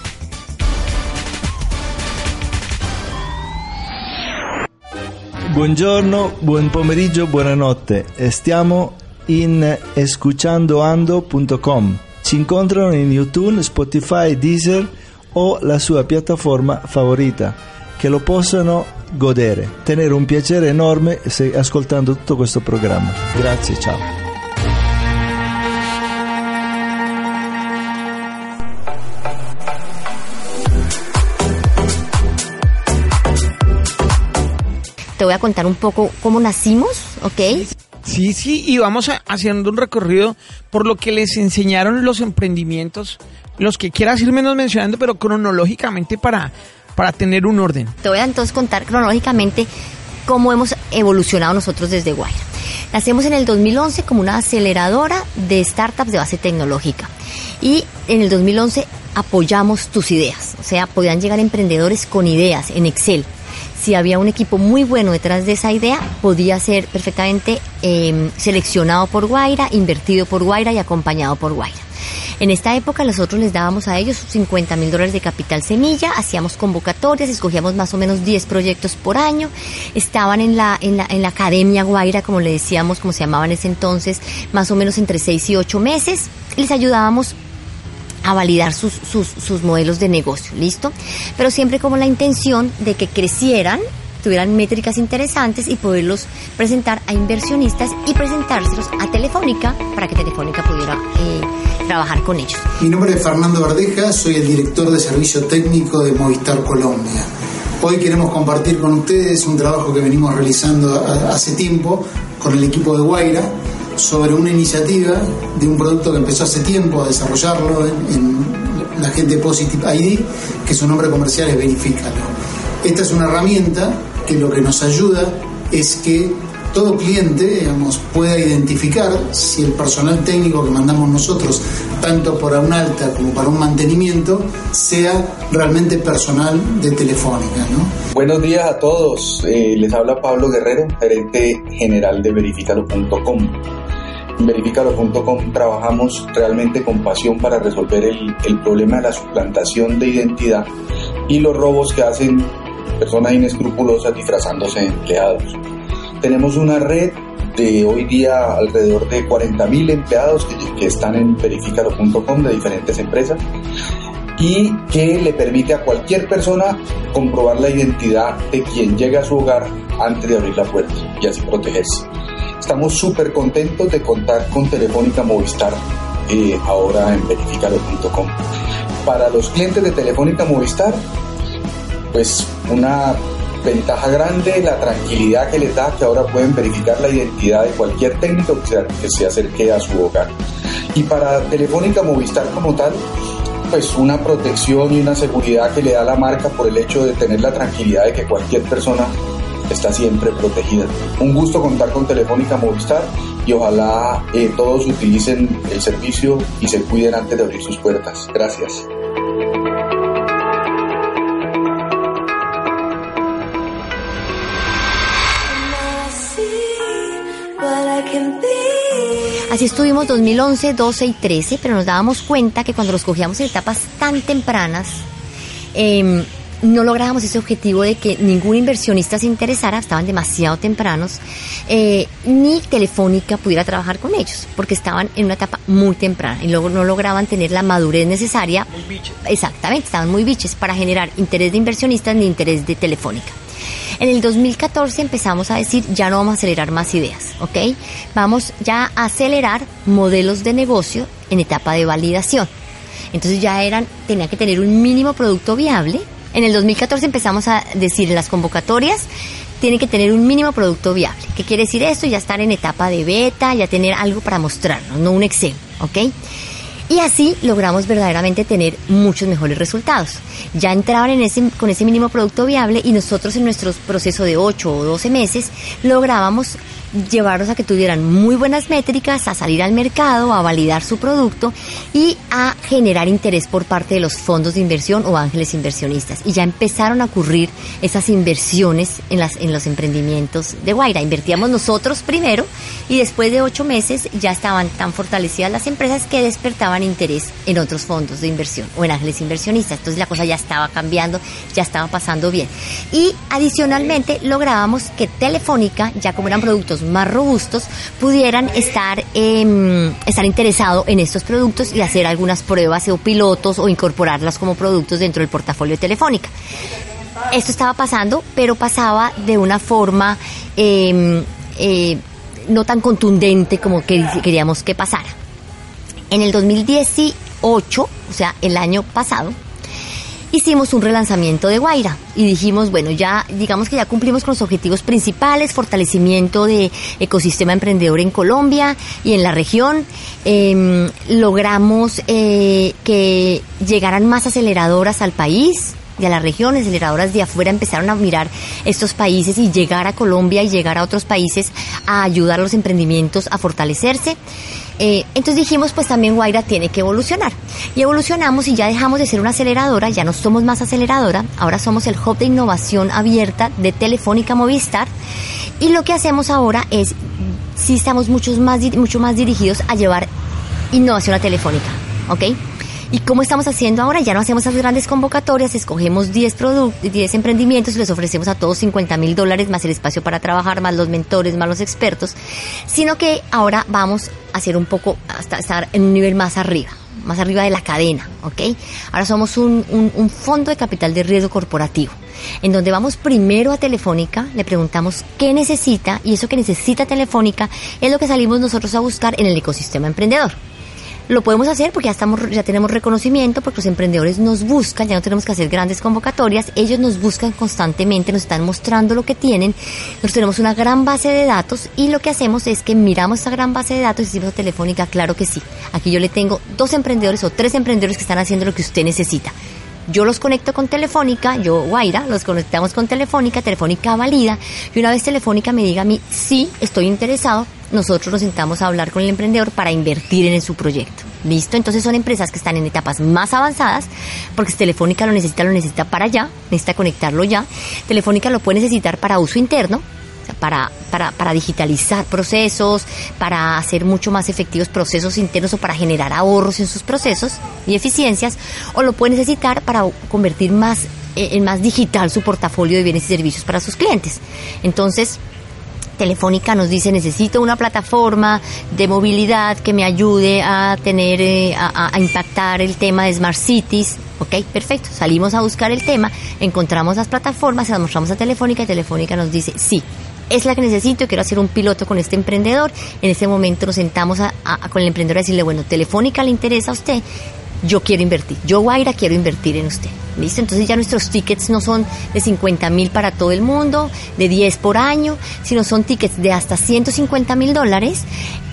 Buongiorno, buon pomeriggio, buonanotte. Stiamo in escuchandoando.com. Ci incontrano in YouTube, Spotify, Deezer o la sua piattaforma favorita, che lo possano godere, tenere un piacere enorme se, ascoltando tutto questo programma. Grazie, ciao. te voy a contar un poco cómo nacimos, ¿ok? Sí, sí, y vamos haciendo un recorrido por lo que les enseñaron los emprendimientos, los que quieras ir menos mencionando, pero cronológicamente para, para tener un orden. Te voy a entonces contar cronológicamente cómo hemos evolucionado nosotros desde Guaira. Nacemos en el 2011 como una aceleradora de startups de base tecnológica y en el 2011 apoyamos tus ideas, o sea, podían llegar emprendedores con ideas en Excel si había un equipo muy bueno detrás de esa idea, podía ser perfectamente em, seleccionado por Guaira, invertido por Guaira y acompañado por Guaira. En esta época nosotros les dábamos a ellos 50 mil dólares de capital semilla, hacíamos convocatorias, escogíamos más o menos 10 proyectos por año, estaban en la, en la, en la Academia Guaira, como le decíamos, como se llamaba en ese entonces, más o menos entre 6 y 8 meses, les ayudábamos a validar sus, sus, modelos de negocio, ¿listo? Pero siempre como la intención de que crecieran tuvieran métricas interesantes y poderlos presentar a inversionistas y presentárselos a Telefónica para que Telefónica pudiera eh, trabajar con ellos. Mi nombre es Fernando Verdeja, soy el director de servicio técnico de Movistar Colombia. Hoy queremos compartir con ustedes un trabajo que venimos realizando hace tiempo con el equipo de Guaira sobre una iniciativa de un producto que empezó hace tiempo a desarrollarlo en, la gente Positive ID, que su nombre comercial es Verifícalo. Esta es una herramienta que lo que nos ayuda es que todo cliente digamos, pueda identificar si el personal técnico que mandamos nosotros, tanto para un alta como para un mantenimiento, sea realmente personal de Telefónica. ¿no? Buenos días a todos, eh, les habla Pablo Guerrero, gerente general de verificalo.com. En verificalo.com trabajamos realmente con pasión para resolver el, problema de la suplantación de identidad y los robos que hacen personas inescrupulosas disfrazándose de empleados. Tenemos una red de hoy día alrededor de 40.000 empleados que, están en verificalo.com de diferentes empresas y que le permite a cualquier persona comprobar la identidad de quien llega a su hogar antes de abrir la puerta y así protegerse. Estamos súper contentos de contar con Telefónica Movistar eh, ahora en verificalo.com. Para los clientes de Telefónica Movistar, pues una ventaja grande, la tranquilidad que les da que ahora pueden verificar la identidad de cualquier técnico que se, acerque a su hogar. Y para Telefónica Movistar como tal, pues una protección y una seguridad que le da la marca por el hecho de tener la tranquilidad de que cualquier persona está siempre protegida. Un gusto contar con Telefónica Movistar y ojalá eh, todos utilicen el servicio y se cuiden antes de abrir sus puertas. Gracias. Así estuvimos 2011, 12 y 13, pero nos dábamos cuenta que cuando los cogíamos en etapas tan tempranas, em, no lográbamos ese objetivo de que ningún inversionista se interesara, estaban demasiado tempranos, eh, ni Telefónica pudiera trabajar con ellos, porque estaban en una etapa muy temprana y luego no lograban tener la madurez necesaria. Muy biches. Exactamente, estaban muy biches para generar interés de inversionistas ni interés de Telefónica. En el 2014 empezamos a decir, ya no vamos a acelerar más ideas, ¿ok? Vamos ya a acelerar modelos de negocio en etapa de validación. Entonces ya eran, tenía que tener un mínimo producto viable. En el 2014 empezamos a decir en las convocatorias, tiene que tener un mínimo producto viable. ¿Qué quiere decir esto? Ya estar en etapa de beta, ya tener algo para mostrarnos, no un Excel, ¿ok? Y así logramos verdaderamente tener muchos mejores resultados. Ya entraban en ese, con ese mínimo producto viable y nosotros en nuestro proceso de 8 o 12 meses lográbamos llevarlos a que tuvieran muy buenas métricas, a salir al mercado, a validar su producto y a generar interés por parte de los fondos de inversión o ángeles inversionistas. Y ya empezaron a ocurrir esas inversiones en, las, en los emprendimientos de Guaira. Invertíamos nosotros primero y después de ocho meses ya estaban tan fortalecidas las empresas que despertaban interés en otros fondos de inversión o en ángeles inversionistas. Entonces la cosa ya estaba cambiando, ya estaba pasando bien. Y adicionalmente lográbamos que Telefónica, ya como eran productos más robustos pudieran estar, eh, estar interesados en estos productos y hacer algunas pruebas o pilotos o incorporarlas como productos dentro del portafolio de Telefónica. Esto estaba pasando, pero pasaba de una forma em, eh, no tan contundente como que queríamos que pasara. En el 2018, o sea, el año pasado, hicimos un relanzamiento de Guaira y dijimos, bueno, ya digamos que ya cumplimos con los objetivos principales, fortalecimiento de ecosistema emprendedor en Colombia y en la región. Em, logramos eh, que llegaran más aceleradoras al país de la región, aceleradoras de afuera empezaron a mirar estos países y llegar a Colombia y llegar a otros países a ayudar a los emprendimientos a fortalecerse. Eh, entonces dijimos, pues también Guaira tiene que evolucionar. Y evolucionamos y ya dejamos de ser una aceleradora, ya no somos más aceleradora, ahora somos el hub de innovación abierta de Telefónica Movistar. Y lo que hacemos ahora es, sí estamos muchos más, mucho más dirigidos a llevar innovación a Telefónica, ¿ok? ¿Y cómo estamos haciendo ahora? Ya no hacemos esas grandes convocatorias, escogemos 10 productos, 10 emprendimientos y les ofrecemos a todos 50 mil dólares más el espacio para trabajar, más los mentores, más los expertos, sino que ahora vamos a hacer un poco, hasta estar en un nivel más arriba, más arriba de la cadena, ¿ok? Ahora somos un, un fondo de capital de riesgo corporativo en donde vamos primero a Telefónica, le preguntamos qué necesita y eso que necesita Telefónica es lo que salimos nosotros a buscar en el ecosistema emprendedor. Lo podemos hacer porque ya estamos, ya tenemos reconocimiento, porque los emprendedores nos buscan, ya no tenemos que hacer grandes convocatorias, ellos nos buscan constantemente, nos están mostrando lo que tienen, nosotros tenemos una gran base de datos y lo que hacemos es que miramos esta gran base de datos y decimos a Telefónica, claro que sí, aquí yo le tengo dos emprendedores o tres emprendedores que están haciendo lo que usted necesita. Yo los conecto con Telefónica, yo, Guaira, los conectamos con Telefónica, Telefónica valida, y una vez Telefónica me diga a mí, sí, estoy interesado, nosotros nos sentamos a hablar con el emprendedor para invertir en su proyecto. ¿Listo? Entonces son empresas que están en etapas más avanzadas, porque Telefónica lo necesita, lo necesita para allá, necesita conectarlo ya. Telefónica lo puede necesitar para uso interno, para, para, para, digitalizar procesos, para hacer mucho más efectivos procesos internos o para generar ahorros en sus procesos y eficiencias, o lo puede necesitar para convertir más eh, en más digital su portafolio de bienes y servicios para sus clientes. Entonces, Telefónica nos dice necesito una plataforma de movilidad que me ayude a tener, eh, a, impactar el tema de Smart Cities. Ok, perfecto. Salimos a buscar el tema, encontramos las plataformas, se las mostramos a Telefónica y Telefónica nos dice sí, es la que necesito, quiero hacer un piloto con este emprendedor. En ese momento nos sentamos con el emprendedor a decirle, bueno, Telefónica le interesa a usted, yo quiero invertir, yo Guaira quiero invertir en usted. ¿Listo? Entonces ya nuestros tickets no son de 50 mil para todo el mundo, de 10 por año, sino son tickets de hasta 150 mil dólares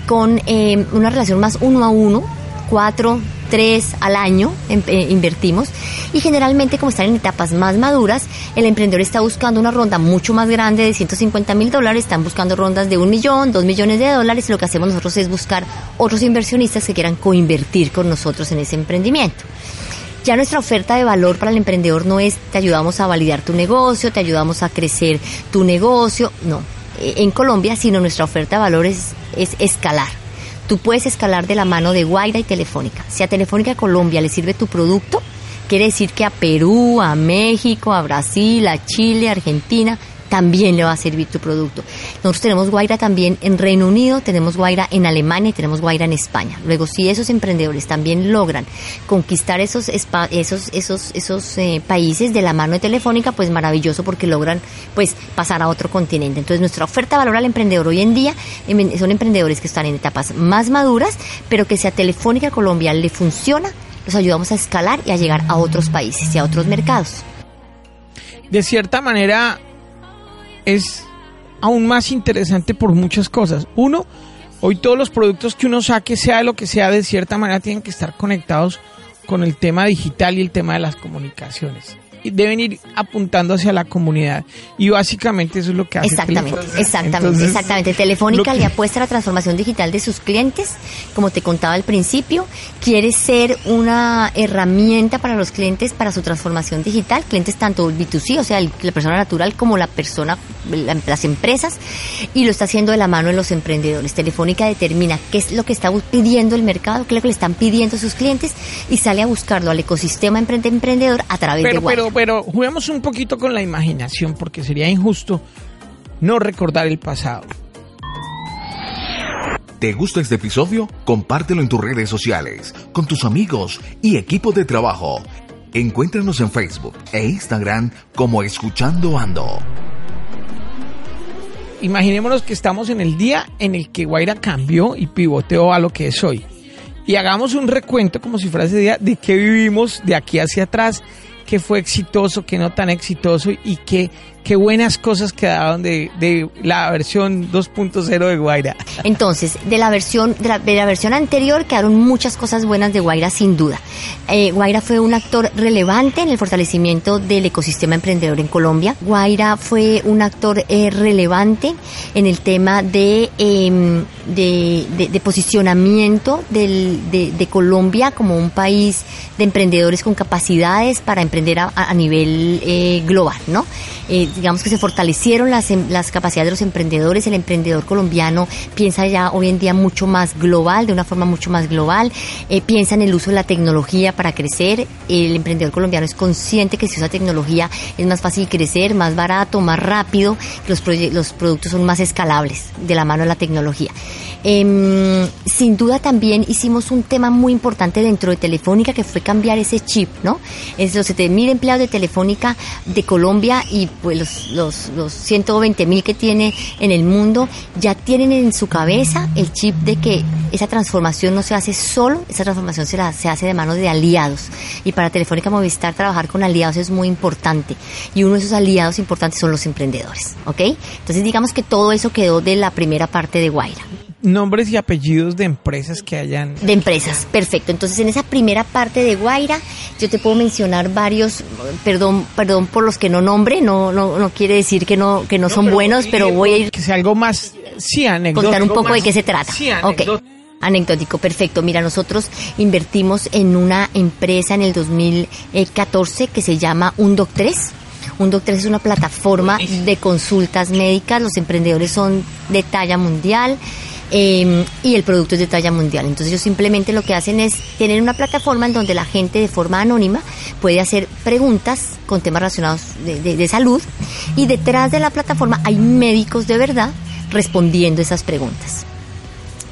con eh, una relación más uno a uno, cuatro, tres al año eh, invertimos. Y generalmente como están en etapas más maduras, el emprendedor está buscando una ronda mucho más grande de 150 mil dólares, están buscando rondas de un millón, dos millones de dólares. Y lo que hacemos nosotros es buscar otros inversionistas que quieran coinvertir con nosotros en ese emprendimiento. Ya nuestra oferta de valor para el emprendedor no es te ayudamos a validar tu negocio, te ayudamos a crecer tu negocio, no, en Colombia, sino nuestra oferta de valor es, es escalar tú puedes escalar de la mano de Guaira y Telefónica. Si a Telefónica Colombia le sirve tu producto, quiere decir que a Perú, a México, a Brasil, a Chile, a Argentina, también le va a servir tu producto. Nosotros tenemos Guaira también en Reino Unido, tenemos Guaira en Alemania y tenemos Guaira en España. Luego, si esos emprendedores también logran conquistar esos esos esos esos eh, países de la mano de Telefónica, pues maravilloso porque logran pues pasar a otro continente. Entonces, nuestra oferta de valor al emprendedor hoy en día em, son emprendedores que están en etapas más maduras, pero que si a Telefónica Colombia le funciona, los ayudamos a escalar y a llegar a otros países y a otros mercados. De cierta manera, es aún más interesante por muchas cosas. Uno, hoy todos los productos que uno saque, sea lo que sea, de cierta manera tienen que estar conectados con el tema digital y el tema de las comunicaciones deben ir apuntando hacia la comunidad. Y básicamente eso es lo que hace Exactamente, Telefónica. exactamente, Entonces, exactamente. Telefónica que- le apuesta a la transformación digital de sus clientes, como te contaba al principio, quiere ser una herramienta para los clientes para su transformación digital, clientes tanto B2C, o sea, el- la persona natural como la persona, la- las empresas, y lo está haciendo de la mano de los emprendedores. Telefónica determina qué es lo que está pidiendo el mercado, qué es lo que le están pidiendo sus clientes y sale a buscarlo al ecosistema emprende- emprendedor a través de pero, Guay. Pero, pero juguemos un poquito con la imaginación porque sería injusto no recordar el pasado. ¿Te gusta este episodio? Compártelo en tus redes sociales, con tus amigos y equipo de trabajo. Encuéntranos en Facebook e Instagram como Escuchando Ando. Imaginémonos que estamos en el día en el que Guaira cambió y pivoteó a lo que es hoy. Y hagamos un recuento como si fuera ese día de qué vivimos de aquí hacia atrás, qué fue exitoso, qué no tan exitoso y qué, qué buenas cosas quedaron de, de la versión 2.0 de Guaira. Entonces, de la versión de la, versión anterior quedaron muchas cosas buenas de Guaira sin duda. Eh, Guaira fue un actor relevante en el fortalecimiento del ecosistema emprendedor en Colombia. Guaira fue un actor eh, relevante en el tema de, eh, de, posicionamiento de Colombia como un país de emprendedores con capacidades para emprender a, a nivel eh, global, ¿no? Digamos que se fortalecieron las, em- las capacidades de los emprendedores, el emprendedor colombiano piensa ya hoy en día mucho más global, de una forma mucho más global, eh, piensa en el uso de la tecnología para crecer, el emprendedor colombiano es consciente que si usa tecnología es más fácil crecer, más barato, más rápido, los, los productos son más escalables de la mano de la tecnología. Em, sin duda también hicimos un tema muy importante dentro de Telefónica que fue cambiar ese chip, ¿no? Es los 7.000 empleados de Telefónica de Colombia y pues los, los, los 120 mil que tiene en el mundo, ya tienen en su cabeza el chip de que esa transformación no se hace solo, esa transformación se, la, se hace de manos de aliados. Y para Telefónica Movistar trabajar con aliados es muy importante. Y uno de esos aliados importantes son los emprendedores, ¿ok? Entonces digamos que todo eso quedó de la primera parte de Guaira nombres y apellidos de empresas que hayan. De empresas, perfecto. Entonces, en esa primera parte de Guaira, yo te puedo mencionar varios, perdón, perdón por los que no nombre, no, no, no quiere decir que no, que no, son buenos, pero voy a ir. Que sea algo más, sí, anecdótico. Contar un poco de qué se trata. Sí, anecdótico. Anecdótico, perfecto. Mira, nosotros invertimos en una empresa en el 2014 que se llama Undoc 3. Undoc 3 es una plataforma de consultas médicas. Los emprendedores son de talla mundial. Em, y el producto es de talla mundial. Entonces ellos simplemente lo que hacen es tener una plataforma en donde la gente de forma anónima puede hacer preguntas con temas relacionados de, salud y detrás de la plataforma hay médicos de verdad respondiendo esas preguntas.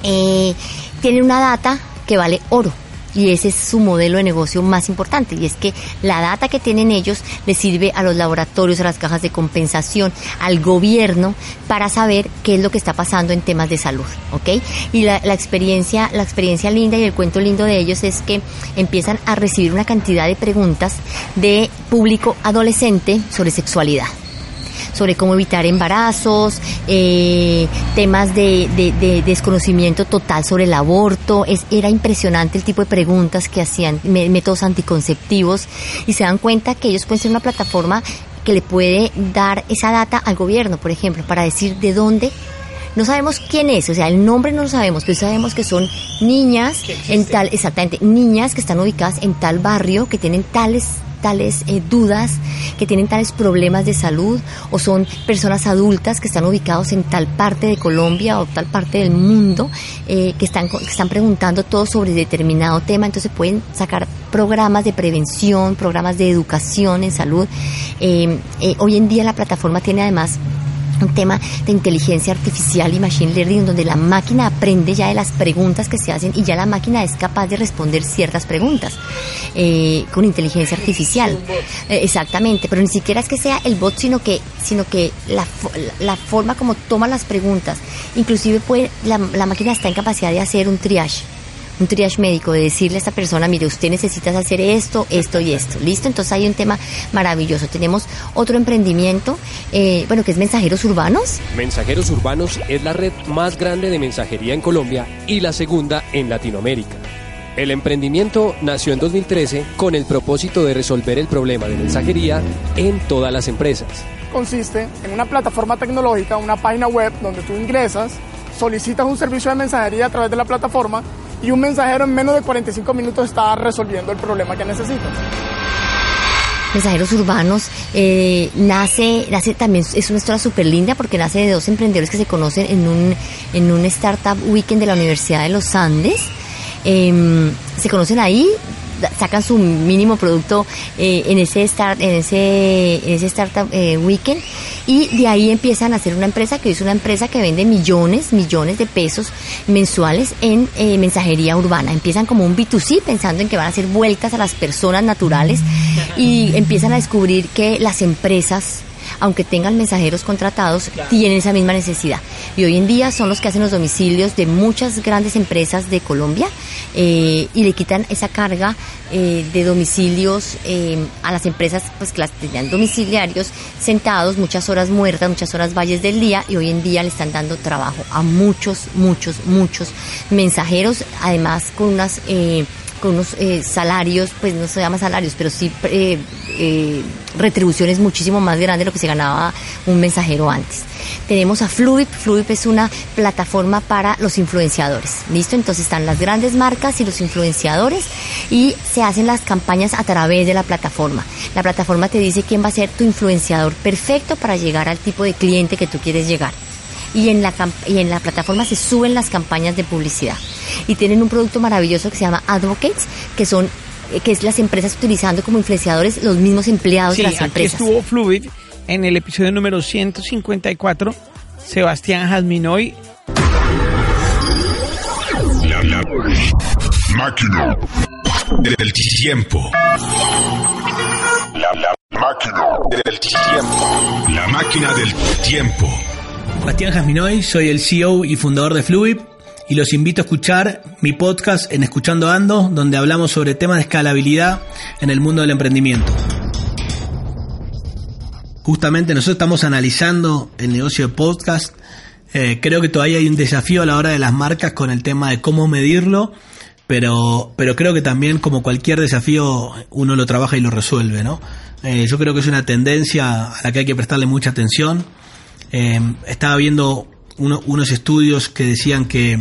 Eh, tienen una data que vale oro y ese es su modelo de negocio más importante y es que la data que tienen ellos les sirve a los laboratorios, a las cajas de compensación, al gobierno para saber qué es lo que está pasando en temas de salud, ¿ok? Y la, la experiencia, la experiencia linda y el cuento lindo de ellos es que empiezan a recibir una cantidad de preguntas de público adolescente sobre sexualidad sobre cómo evitar embarazos, eh, temas de, desconocimiento total sobre el aborto. Es, era impresionante el tipo de preguntas que hacían, métodos anticonceptivos, y se dan cuenta que ellos pueden ser una plataforma que le puede dar esa data al gobierno, por ejemplo, para decir de dónde no sabemos quién es, o sea, el nombre no lo sabemos, pero sabemos que son niñas en tal, exactamente, niñas que están ubicadas en tal barrio, que tienen tales tales eh, dudas, que tienen tales problemas de salud, o son personas adultas que están ubicados en tal parte de Colombia o tal parte del mundo, eh, que, están, que están preguntando todo sobre determinado tema, entonces pueden sacar programas de prevención, programas de educación en salud. Eh, hoy en día la plataforma tiene además un tema de inteligencia artificial y machine learning donde la máquina aprende ya de las preguntas que se hacen y ya la máquina es capaz de responder ciertas preguntas eh, con inteligencia artificial. Eh, exactamente, pero ni siquiera es que sea el bot, sino que, sino que la, la forma como toma las preguntas, inclusive puede, la, la máquina está en capacidad de hacer un triage un triage médico, de decirle a esta persona, mire, usted necesita hacer esto, esto y esto. ¿Listo? Entonces hay un tema maravilloso. Tenemos otro emprendimiento, eh, bueno, que es Mensajeros Urbanos. Mensajeros Urbanos es la red más grande de mensajería en Colombia y la segunda en Latinoamérica. El emprendimiento nació en 2013 con el propósito de resolver el problema de mensajería en todas las empresas. Consiste en una plataforma tecnológica, una página web donde tú ingresas, solicitas un servicio de mensajería a través de la plataforma y un mensajero en menos de 45 minutos está resolviendo el problema que necesita. Mensajeros Urbanos eh, nace, nace también, es una historia súper linda porque nace de dos emprendedores que se conocen en un, en un Startup Weekend de la Universidad de los Andes. Em, se conocen ahí, sacan su mínimo producto eh, en ese start, en ese, en ese startup eh, weekend y de ahí empiezan a hacer una empresa que es una empresa que vende millones, millones de pesos mensuales en eh, mensajería urbana. Empiezan como un B2C pensando en que van a hacer vueltas a las personas naturales y empiezan a descubrir que las empresas aunque tengan mensajeros contratados, tienen esa misma necesidad. Y hoy en día son los que hacen los domicilios de muchas grandes empresas de Colombia eh, y le quitan esa carga eh, de domicilios eh, a las empresas pues que las tenían domiciliarios sentados muchas horas muertas, muchas horas valles del día y hoy en día le están dando trabajo a muchos, muchos, muchos mensajeros, además con unas con unos eh, salarios, pues no se llama salarios, pero sí eh, eh, retribuciones muchísimo más grandes de lo que se ganaba un mensajero antes. Tenemos a Fluid, Fluid es una plataforma para los influenciadores, ¿listo? Entonces están las grandes marcas y los influenciadores y se hacen las campañas a través de la plataforma. La plataforma te dice quién va a ser tu influenciador perfecto para llegar al tipo de cliente que tú quieres llegar y en la, y en la plataforma se suben las campañas de publicidad. Y tienen un producto maravilloso que se llama Advocates, que son eh, que es las empresas utilizando como influenciadores los mismos empleados de las empresas. estuvo Fluid en el episodio número 154, Sebastián Jasminoy. La, la máquina del tiempo. La, la máquina del tiempo. La máquina del tiempo. Bastián Jasminoy, soy el CEO y fundador de Fluid y los invito a escuchar mi podcast en Escuchando Ando, donde hablamos sobre temas de escalabilidad en el mundo del emprendimiento. Justamente nosotros estamos analizando el negocio de podcast. Eh, creo que todavía hay un desafío a la hora de las marcas con el tema de cómo medirlo, pero, pero creo que también como cualquier desafío uno lo trabaja y lo resuelve, ¿no? Eh, yo creo que es una tendencia a la que hay que prestarle mucha atención. Eh, estaba viendo unos estudios que decían que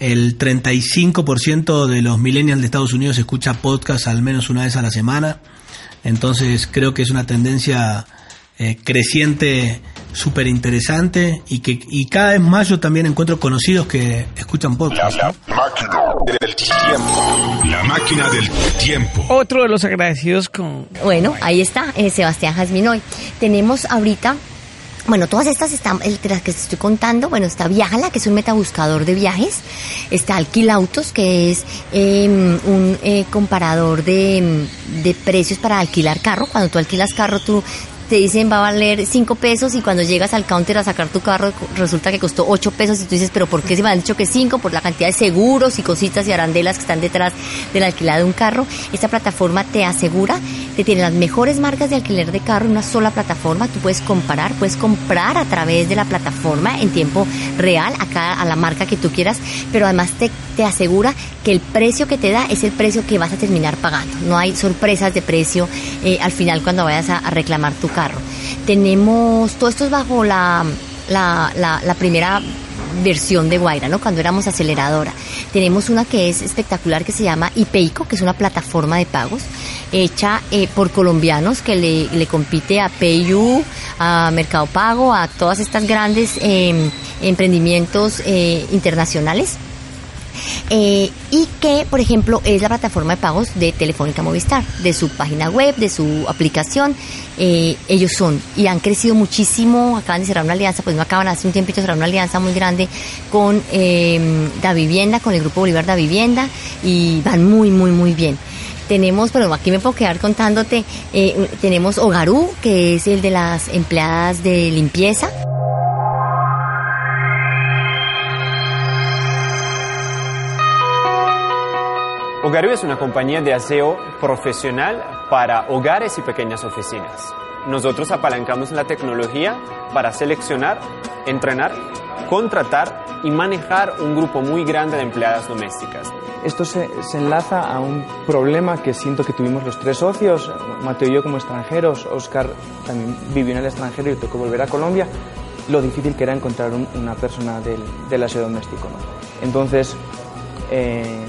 el 35% de los millennials de Estados Unidos escucha podcast al menos una vez a la semana. Entonces creo que es una tendencia eh, creciente súper interesante y que y cada vez más yo también encuentro conocidos que escuchan podcast. La, máquina del tiempo. La máquina del tiempo. Otro de los agradecidos con... Bueno, ahí está, eh, Sebastián Jasminoy. Tenemos ahorita bueno, todas estas están, las que te estoy contando, bueno, está Viajala, que es un metabuscador de viajes, está Alquilautos, que es em, un eh, comparador de, de, precios para alquilar carro. Cuando tú alquilas carro, tú te dicen va a valer 5 pesos y cuando llegas al counter a sacar tu carro resulta que costó 8 pesos y tú dices, pero ¿por qué se me han dicho que 5? Por la cantidad de seguros y cositas y arandelas que están detrás del alquiler de un carro. Esta plataforma te asegura que tiene las mejores marcas de alquiler de carro en una sola plataforma. Tú puedes comparar, puedes comprar a través de la plataforma en tiempo real a, a la marca que tú quieras, pero además te, te asegura que el precio que te da es el precio que vas a terminar pagando. No hay sorpresas de precio eh, al final cuando vayas a, a reclamar tu carro. Tenemos, todo esto es bajo la, la, la, primera versión de Guaira, ¿no? Cuando éramos aceleradora. Tenemos una que es espectacular que se llama IPEICO, que es una plataforma de pagos hecha eh, por colombianos que le, compite a PayU, a Mercado Pago, a todas estas grandes eh, emprendimientos eh, internacionales eh, y que, por ejemplo, es la plataforma de pagos de Telefónica Movistar, de su página web, de su aplicación. Eh, ellos son y han crecido muchísimo, acaban de cerrar una alianza, pues no acaban hace un tiempito de cerrar una alianza muy grande con eh, Da Vivienda, con el Grupo Bolívar Da Vivienda y van muy, muy, muy bien tenemos, pero aquí me puedo quedar contándote, eh, tenemos Hogarú, que es el de las empleadas de limpieza. Hogaru es una compañía de aseo profesional para hogares y pequeñas oficinas. Nosotros apalancamos la tecnología para seleccionar, entrenar, contratar y manejar un grupo muy grande de empleadas domésticas. Esto se, enlaza a un problema que siento que tuvimos los tres socios, Mateo y yo como extranjeros, Oscar también vivió en el extranjero y tocó volver a Colombia, lo difícil que era encontrar un, una persona del, aseo doméstico. Entonces, eh,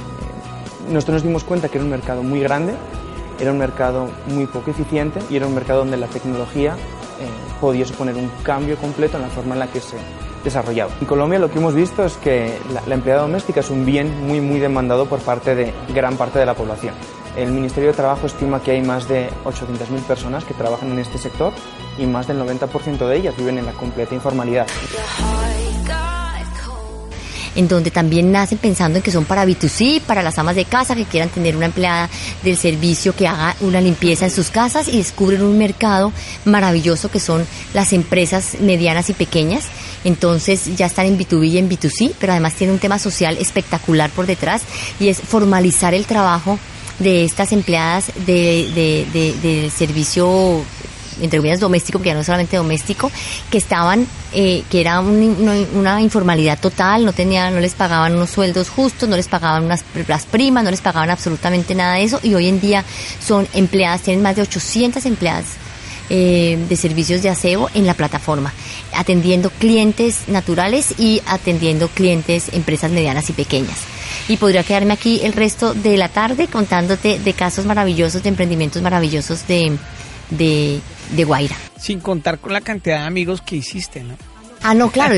nosotros nos dimos cuenta que era un mercado muy grande, era un mercado muy poco eficiente y era un mercado donde la tecnología eh, podía suponer un cambio completo en la forma en la que se desarrollaba. En Colombia lo que hemos visto es que la, la empleada doméstica es un bien muy muy demandado por parte de gran parte de la población. El Ministerio de Trabajo estima que hay más de 800.000 personas que trabajan en este sector y más del 90% de ellas viven en la completa informalidad en donde también nacen pensando en que son para B2C, para las amas de casa que quieran tener una empleada del servicio que haga una limpieza en sus casas y descubren un mercado maravilloso que son las empresas medianas y pequeñas. Entonces ya están en B2B y en B2C, pero además tiene un tema social espectacular por detrás y es formalizar el trabajo de estas empleadas de, de, del servicio entre comillas doméstico, porque ya no es solamente doméstico, que estaban, eh, que era un, una, informalidad total, no tenían, no les pagaban unos sueldos justos, no les pagaban unas las primas, no les pagaban absolutamente nada de eso, y hoy en día son empleadas, tienen más de 800 empleadas eh, de servicios de aseo en la plataforma, atendiendo clientes naturales y atendiendo clientes, empresas medianas y pequeñas. Y podría quedarme aquí el resto de la tarde contándote de casos maravillosos, de emprendimientos maravillosos de, de Guaira. Sin contar con la cantidad de amigos que hiciste, ¿no? Ah, no, claro,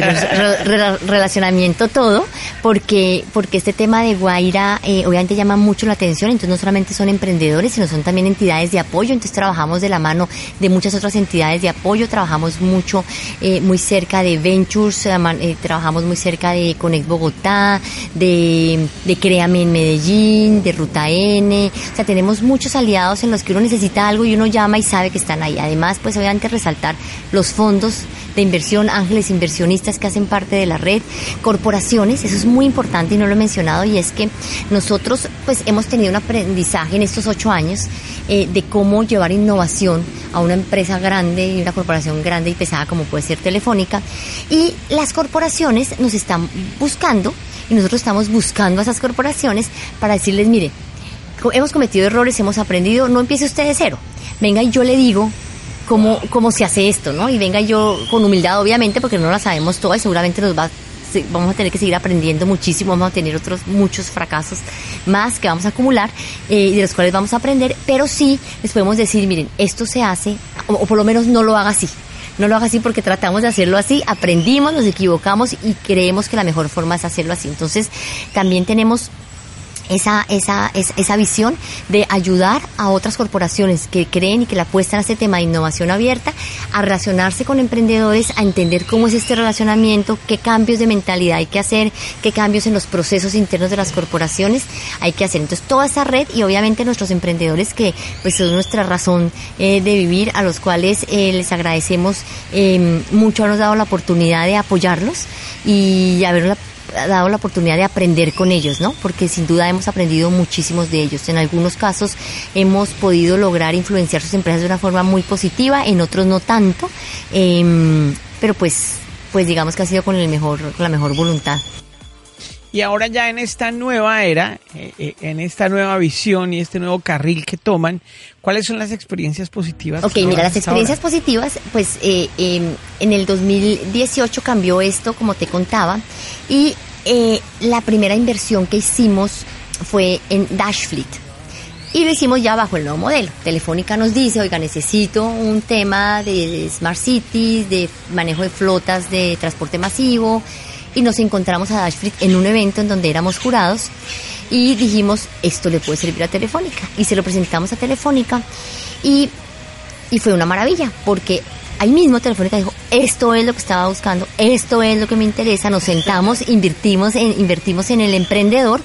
relacionamiento todo, porque, porque este tema de Guaira eh, obviamente llama mucho la atención, entonces no solamente son emprendedores, sino son también entidades de apoyo, entonces trabajamos de la mano de muchas otras entidades de apoyo, trabajamos mucho, eh, muy cerca de Ventures, eh, eh, trabajamos muy cerca de Connect Bogotá, de, de Créame en Medellín, de Ruta N, o sea, tenemos muchos aliados en los que uno necesita algo y uno llama y sabe que están ahí. Además, pues obviamente resaltar los fondos de inversión, ángeles inversionistas que hacen parte de la red, corporaciones, eso es muy importante y no lo he mencionado, y es que nosotros pues hemos tenido un aprendizaje en estos ocho años eh, de cómo llevar innovación a una empresa grande y una corporación grande y pesada como puede ser Telefónica, y las corporaciones nos están buscando y nosotros estamos buscando a esas corporaciones para decirles, mire, hemos cometido errores, hemos aprendido, no empiece usted de cero. Venga y yo le digo cómo, cómo se hace esto, ¿no? Y venga yo con humildad, obviamente, porque no la sabemos todas y seguramente nos va vamos a tener que seguir aprendiendo muchísimo, vamos a tener otros muchos fracasos más que vamos a acumular eh, y de los cuales vamos a aprender, pero sí les podemos decir, miren, esto se hace, o, o por lo menos no lo haga así. No lo haga así porque tratamos de hacerlo así, aprendimos, nos equivocamos y creemos que la mejor forma es hacerlo así. Entonces, también tenemos esa, esa, es- esa visión de ayudar a otras corporaciones que creen y que le apuestan a este tema de innovación abierta a relacionarse con emprendedores, a entender cómo es este relacionamiento, qué cambios de mentalidad hay que hacer, qué cambios en los procesos internos de las corporaciones hay que hacer. Entonces, toda esa red y obviamente nuestros emprendedores que pues son nuestra razón eh, de vivir, a los cuales eh, les agradecemos eh, mucho habernos dado la oportunidad de apoyarlos y habernos ha dado la oportunidad de aprender con ellos, ¿no? Porque sin duda hemos aprendido muchísimos de ellos. En algunos casos hemos podido lograr influenciar sus empresas de una forma muy positiva, en otros no tanto, em, pero pues, pues digamos que ha sido con el mejor, con la mejor voluntad. Y ahora ya en esta nueva era, eh, eh, en esta nueva visión y este nuevo carril que toman, ¿cuáles son las experiencias positivas? Ok, mira, las ahora? experiencias positivas, pues eh, eh, en el 2018 cambió esto, como te contaba, y eh, la primera inversión que hicimos fue en Dashfleet. Y lo hicimos ya bajo el nuevo modelo. Telefónica nos dice, oiga, necesito un tema de Smart Cities, de manejo de flotas de transporte masivo. Y nos encontramos a Dashfleet en un evento en donde éramos jurados y dijimos, esto le puede servir a Telefónica. Y se lo presentamos a Telefónica y, y fue una maravilla, porque ahí mismo Telefónica dijo, esto es lo que estaba buscando, esto es lo que me interesa, nos sentamos, invertimos en, invertimos en el emprendedor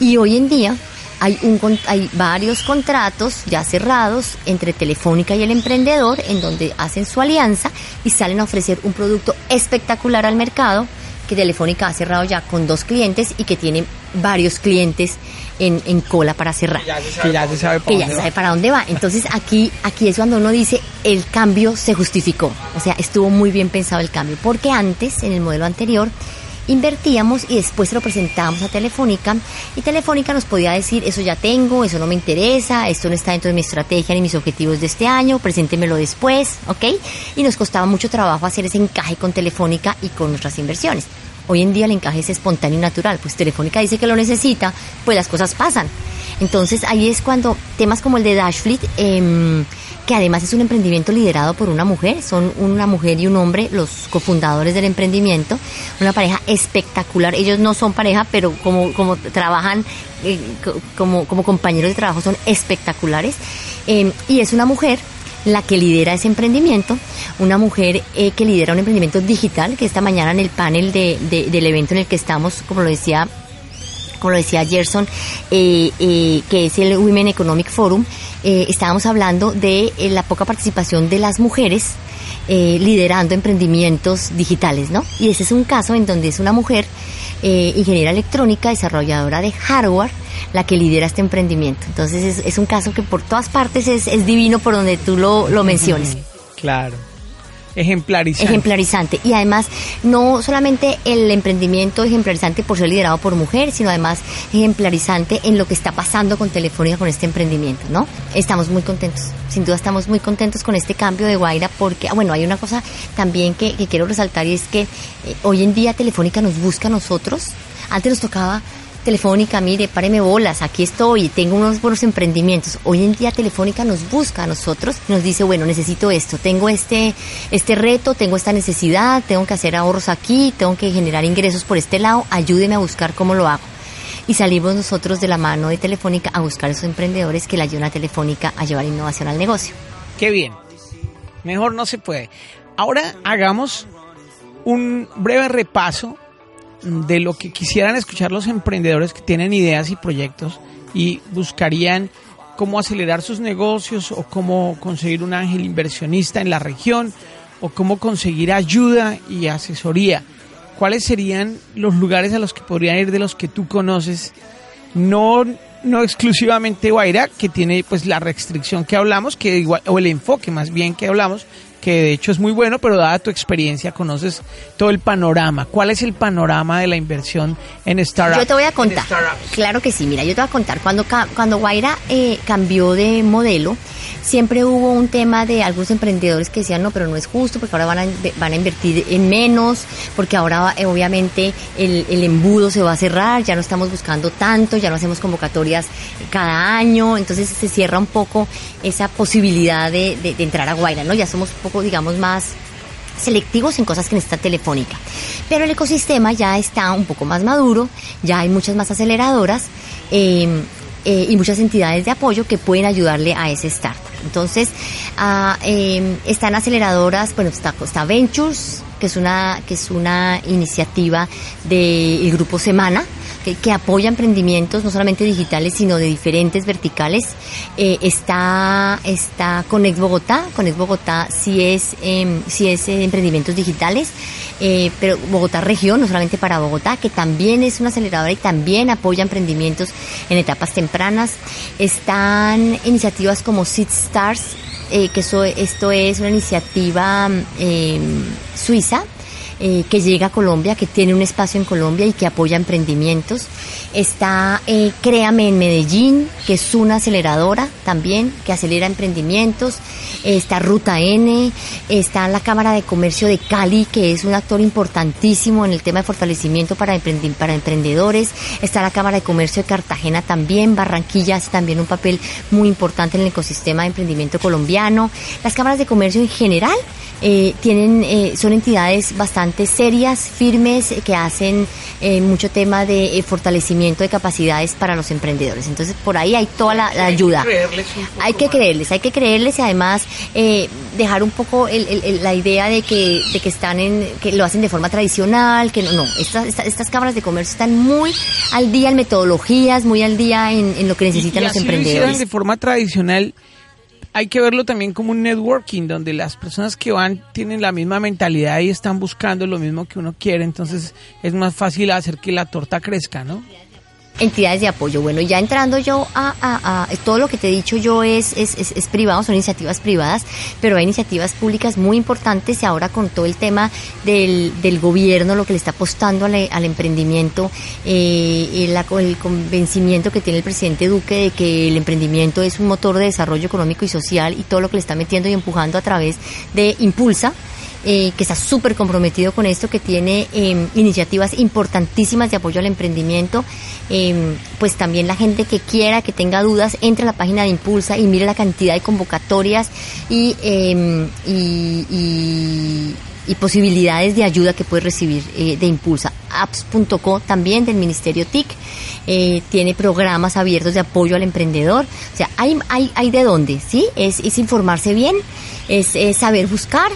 y hoy en día hay, hay varios contratos ya cerrados entre Telefónica y el emprendedor en donde hacen su alianza y salen a ofrecer un producto espectacular al mercado que Telefónica ha cerrado ya con dos clientes y que tiene varios clientes en, en cola para cerrar. Que ya se sabe para Que dónde sabe para dónde va. Entonces aquí, aquí es cuando uno dice el cambio se justificó. O sea, estuvo muy bien pensado el cambio. Porque antes, en el modelo anterior, invertíamos y después se lo presentábamos a Telefónica y Telefónica nos podía decir eso ya tengo, eso no me interesa, esto no está dentro de mi estrategia ni mis objetivos de este año, preséntemelo después, ¿ok? Y nos costaba mucho trabajo hacer ese encaje con Telefónica y con nuestras inversiones. Hoy en día el encaje es espontáneo y natural, pues Telefónica dice que lo necesita, pues las cosas pasan. Entonces ahí es cuando temas como el de Dashfleet, em, que además es un emprendimiento liderado por una mujer, son una mujer y un hombre los cofundadores del emprendimiento, una pareja espectacular. Ellos no son pareja, pero como, como trabajan eh, co- como, como compañeros de trabajo son espectaculares. Em, y es una mujer la que lidera ese emprendimiento, una mujer eh, que lidera un emprendimiento digital, que esta mañana en el panel de- de- del evento en el que estamos, como lo decía como lo decía Gerson, eh, eh, que es el Women Economic Forum, eh, estábamos hablando de eh, la poca participación de las mujeres eh, liderando emprendimientos digitales, ¿no? Y ese es un caso en donde es una mujer, ingeniera electrónica, desarrolladora de hardware, la que lidera este emprendimiento. Entonces es, es un caso que por todas partes es, es divino por donde tú lo, lo menciones. Claro. Ejemplarizante. Ejemplarizante. Y además, no solamente el emprendimiento ejemplarizante por ser liderado por mujer, sino además ejemplarizante en lo que está pasando con Telefónica con este emprendimiento, ¿no? Estamos muy contentos. Sin duda estamos muy contentos con este cambio de Guaira porque, ah, bueno, hay una cosa también que, quiero resaltar y es que eh, hoy en día Telefónica nos busca a nosotros. Antes nos tocaba Telefónica, mire, páreme bolas, aquí estoy, tengo unos buenos emprendimientos. Hoy en día Telefónica nos busca a nosotros, nos dice, bueno, necesito esto, tengo este, este reto, tengo esta necesidad, tengo que hacer ahorros aquí, tengo que generar ingresos por este lado, ayúdeme a buscar cómo lo hago. Y salimos nosotros de la mano de Telefónica a buscar a esos emprendedores que la ayudan a Telefónica a llevar innovación al negocio. Qué bien. Mejor no se puede. Ahora hagamos un breve repaso de lo que quisieran escuchar los emprendedores que tienen ideas y proyectos y buscarían cómo acelerar sus negocios o cómo conseguir un ángel inversionista en la región o cómo conseguir ayuda y asesoría. ¿Cuáles serían los lugares a los que podrían ir de los que tú conoces? No, no exclusivamente Guaira, que tiene pues la restricción que hablamos, que igual, o el enfoque más bien que hablamos, que de hecho es muy bueno, pero dada tu experiencia conoces todo el panorama. ¿Cuál es el panorama de la inversión en startups? Yo te voy a contar. Claro que sí, mira, yo te voy a contar. Cuando, cuando Guaira eh, cambió de modelo, siempre hubo un tema de algunos emprendedores que decían, no, pero no es justo, porque ahora van a, van a invertir en menos, porque ahora eh, obviamente el, el, embudo se va a cerrar, ya no estamos buscando tanto, ya no hacemos convocatorias cada año, entonces se cierra un poco esa posibilidad de, de, de entrar a Guaira, ¿no? Ya somos un poco, digamos, más selectivos en cosas que necesita Telefónica. Pero el ecosistema ya está un poco más maduro, ya hay muchas más aceleradoras eh, eh, y muchas entidades de apoyo que pueden ayudarle a ese startup. Entonces, ah, eh, están aceleradoras, bueno, está, está Ventures, que es una, que es una iniciativa del grupo Semana, que, que, apoya emprendimientos no solamente digitales, sino de diferentes verticales. Eh, está, está Connect Bogotá, Connect Bogotá sí es, eh, sí es eh, emprendimientos digitales, eh, pero Bogotá región, no solamente para Bogotá, que también es una aceleradora y también apoya emprendimientos en etapas tempranas. Están iniciativas como Seed Stars, eh, que eso, esto es una iniciativa eh, suiza eh, que llega a Colombia, que tiene un espacio en Colombia y que apoya emprendimientos. Está eh, Créame en Medellín, que es una aceleradora también, que acelera emprendimientos. Está Ruta N, está la Cámara de Comercio de Cali, que es un actor importantísimo en el tema de fortalecimiento para, para emprendedores. Está la Cámara de Comercio de Cartagena también. Barranquilla hace también un papel muy importante en el ecosistema de emprendimiento colombiano. Las cámaras de comercio en general eh, tienen, eh, son entidades bastante serias, firmes, eh, que hacen eh, mucho tema de eh, fortalecimiento de capacidades para los emprendedores. Entonces, por ahí hay toda la, la ayuda. Hay que creerles, hay que creerles, hay que creerles y además eh, dejar un poco el, el, el, la idea de que, de que están en, que lo hacen de forma tradicional, que no, no, estas, estas, estas cámaras de comercio están muy al día en metodologías, muy al día en, en lo que necesitan y, y los emprendedores. de forma tradicional, hay que verlo también como un networking, donde las personas que van tienen la misma mentalidad y están buscando lo mismo que uno quiere, entonces es más fácil hacer que la torta crezca, ¿no? Entidades de apoyo. Bueno, ya entrando yo a, a, a todo lo que te he dicho yo es, es, es, es, privado, son iniciativas privadas, pero hay iniciativas públicas muy importantes y ahora con todo el tema del, del gobierno, lo que le está apostando al, al emprendimiento, eh, el, el convencimiento que tiene el presidente Duque de que el emprendimiento es un motor de desarrollo económico y social y todo lo que le está metiendo y empujando a través de Impulsa, eh, que está súper comprometido con esto, que tiene eh, iniciativas importantísimas de apoyo al emprendimiento. Eh, pues también la gente que quiera, que tenga dudas, entre a la página de Impulsa y mire la cantidad de convocatorias y, y, y, y posibilidades de ayuda que puede recibir de Impulsa. Apps.co también del Ministerio TIC. Eh, tiene programas abiertos de apoyo al emprendedor. O sea, hay, hay, hay de dónde, ¿sí? Es, es informarse bien, es saber buscar,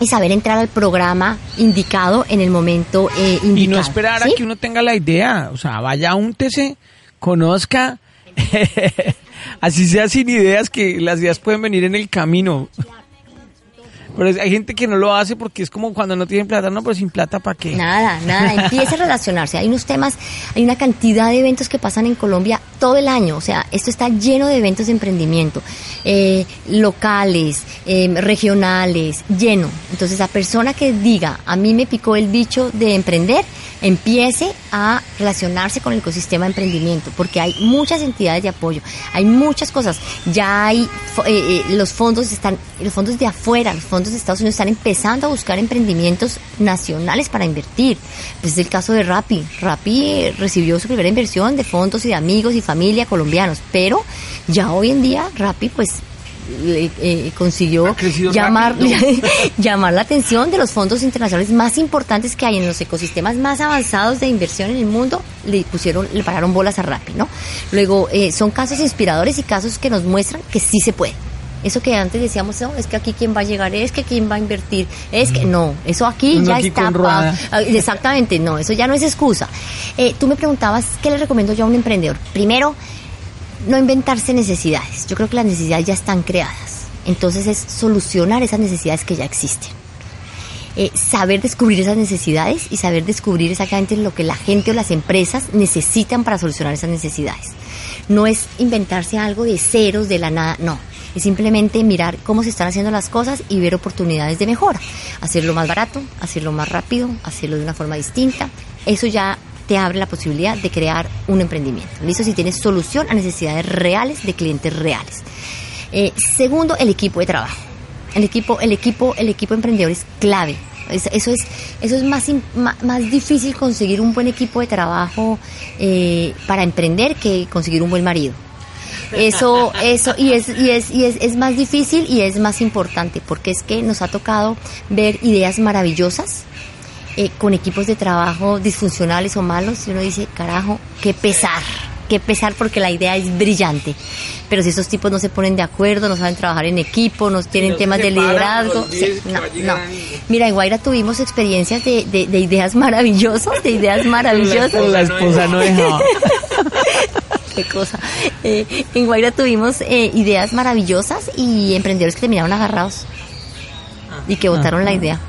y saber entrar al programa indicado en el momento eh, indicado. Y no esperar ¿sí? a que uno tenga la idea, o sea, vaya, úntese, conozca, así sea sin ideas, que las ideas pueden venir en el camino. Pero hay gente que no lo hace porque es como cuando no tienen plata, no, pero sin plata, ¿para qué? Nada, nada, empieza a relacionarse. Hay unos temas, hay una cantidad de eventos que pasan en Colombia todo el año, o sea, esto está lleno de eventos de emprendimiento, eh, locales, eh, regionales, lleno. Entonces, la persona que diga, a mí me picó el bicho de emprender, empiece a relacionarse con el ecosistema de emprendimiento, porque hay muchas entidades de apoyo, hay muchas cosas. Ya hay eh, los fondos están, los fondos de afuera, los fondos de Estados Unidos están empezando a buscar emprendimientos nacionales para invertir. Pues es el caso de Rappi. Rappi recibió su primera inversión de fondos y de amigos y familia colombianos, pero ya hoy en día Rappi pues eh, consiguió llamar, llamar la atención de los fondos internacionales más importantes que hay en los ecosistemas más avanzados de inversión en el mundo, le pusieron, le pararon bolas a Rappi, ¿no? Luego, eh, son casos inspiradores y casos que nos muestran que sí se puede. Eso que antes decíamos, no, es que aquí quién va a llegar, es que quién va a invertir, es que no, eso aquí ya está. Ah, exactamente, no, eso ya no es excusa. Eh, tú me preguntabas, ¿qué le recomiendo yo a un emprendedor? Primero, no inventarse necesidades. Yo creo que las necesidades ya están creadas. Entonces es solucionar esas necesidades que ya existen. Eh, saber descubrir esas necesidades y saber descubrir exactamente lo que la gente o las empresas necesitan para solucionar esas necesidades. No es inventarse algo de ceros, de la nada, no. Es simplemente mirar cómo se están haciendo las cosas y ver oportunidades de mejora. Hacerlo más barato, hacerlo más rápido, hacerlo de una forma distinta. Eso ya te abre la posibilidad de crear un emprendimiento. ¿Listo? Si tienes solución a necesidades reales de clientes reales. Eh, segundo, el equipo de trabajo. El equipo, el equipo, el equipo emprendedor es clave. eso es, eso es más, difícil conseguir un buen equipo de trabajo eh, para emprender que conseguir un buen marido. Eso, eso, y es, y es, y es, es más difícil y es más importante, porque es que nos ha tocado ver ideas maravillosas eh, con equipos de trabajo disfuncionales o malos y uno dice, carajo, qué pesar, qué pesar porque la idea es brillante. Pero si esos tipos no se ponen de acuerdo, no saben trabajar en equipo, no tienen temas de liderazgo. no, no. Mira, en Guaira tuvimos experiencias de, de, ideas maravillosas, de ideas maravillosas. La esposa no dejaba. qué cosa. Eh, en Guaira tuvimos eh, ideas maravillosas y emprendedores que terminaron agarrados y que votaron la idea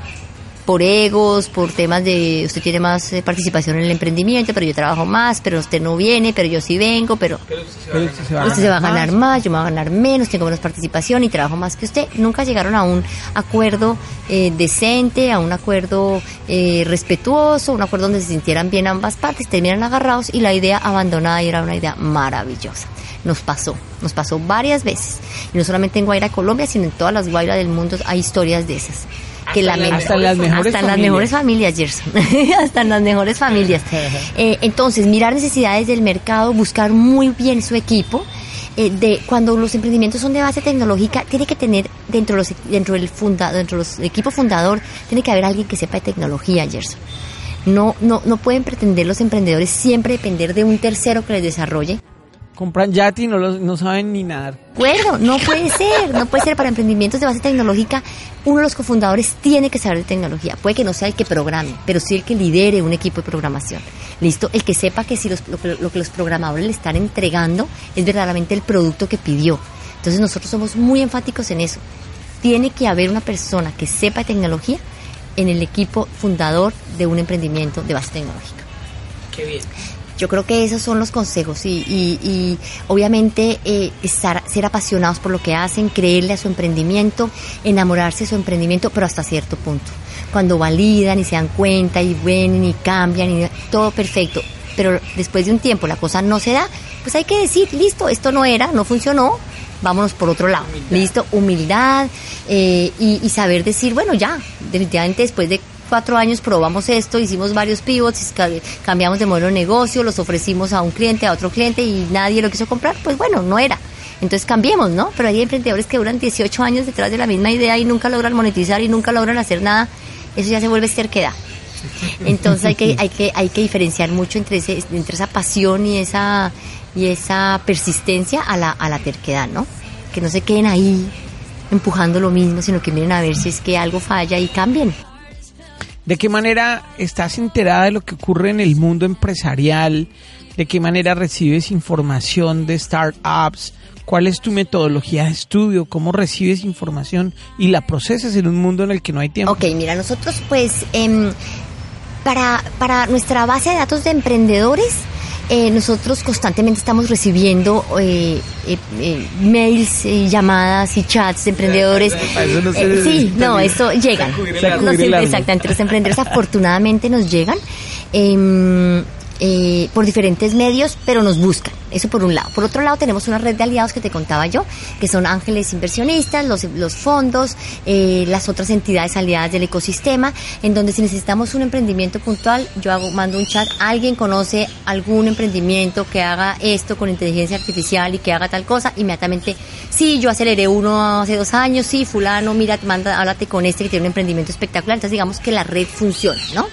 por egos, por temas de usted tiene más eh, participación en el emprendimiento, pero yo trabajo más, pero usted no viene, pero yo sí vengo, pero, usted se va, a ganar más. yo me voy a ganar menos, tengo menos participación y trabajo más que usted. Nunca llegaron a un acuerdo eh, decente, a un acuerdo eh, respetuoso, un acuerdo donde se sintieran bien ambas partes, terminan agarrados y la idea abandonada y era una idea maravillosa. Nos pasó, nos pasó varias veces. Y no solamente en Guaira, Colombia, sino en todas las Guairas del mundo hay historias de esas que la hasta las mejores hasta las mejores familias Gerson. Hasta las mejores familias. Eh, entonces mirar necesidades del mercado buscar muy bien su equipo eh, de cuando los emprendimientos son de base tecnológica tiene que tener dentro los dentro del funda, dentro de los equipos fundador tiene que haber alguien que sepa de tecnología Gerson. No no no pueden pretender los emprendedores siempre depender de un tercero que les desarrolle compran Yati y no, no saben ni nadar. Bueno, no puede ser, no puede ser para emprendimientos de base tecnológica. Uno de los cofundadores tiene que saber de tecnología. Puede que no sea el que programe, pero sí el que lidere un equipo de programación. Listo, el que sepa que si lo, lo que los programadores le están entregando es verdaderamente el producto que pidió. Entonces nosotros somos muy enfáticos en eso. Tiene que haber una persona que sepa de tecnología en el equipo fundador de un emprendimiento de base tecnológica. Qué bien. Yo creo que esos son los consejos y, y, obviamente eh, estar, ser apasionados por lo que hacen, creerle a su emprendimiento, enamorarse de su emprendimiento, pero hasta cierto punto. Cuando validan y se dan cuenta y ven y cambian y todo perfecto, pero después de un tiempo la cosa no se da, pues hay que decir, listo, esto no era, no funcionó, vámonos por otro lado. Listo, humildad eh, y, y, saber decir, bueno, ya, definitivamente después de cuatro años probamos esto, hicimos varios pivots, cambiamos de modelo de negocio, los ofrecimos a un cliente, a otro cliente y nadie lo quiso comprar, pues bueno, no era. Entonces cambiemos, ¿no? Pero hay emprendedores que duran 18 años detrás de la misma idea y nunca logran monetizar y nunca logran hacer nada. Eso ya se vuelve terquedad. Entonces hay que, hay que, hay que diferenciar mucho entre, entre esa pasión y esa, y esa persistencia a la, a la terquedad, ¿no? Que no se queden ahí empujando lo mismo, sino que miren a ver si es que algo falla y cambien. ¿De qué manera estás enterada de lo que ocurre en el mundo empresarial? ¿De qué manera recibes información de startups? ¿Cuál es tu metodología de estudio? ¿Cómo recibes información y la procesas en un mundo en el que no hay tiempo? Ok, mira, nosotros pues em, para, para nuestra base de datos de emprendedores eh, nosotros constantemente estamos recibiendo eh, eh, eh, mails, y llamadas y chats de emprendedores. Eso no se Eh, sí, no, ni esto llegan. arma. exactamente, los emprendedores afortunadamente nos llegan. Eh, por diferentes medios, pero nos buscan. Eso por un lado. Por otro lado, tenemos una red de aliados que te contaba yo, que son ángeles inversionistas, los, los fondos, eh, las otras entidades aliadas del ecosistema, en donde si necesitamos un emprendimiento puntual, yo hago, mando un chat, alguien conoce algún emprendimiento que haga esto con inteligencia artificial y que haga tal cosa, inmediatamente, sí, yo aceleré uno hace dos años, sí, fulano, mira, manda, háblate con este que tiene un emprendimiento espectacular, entonces digamos que la red funciona, ¿no?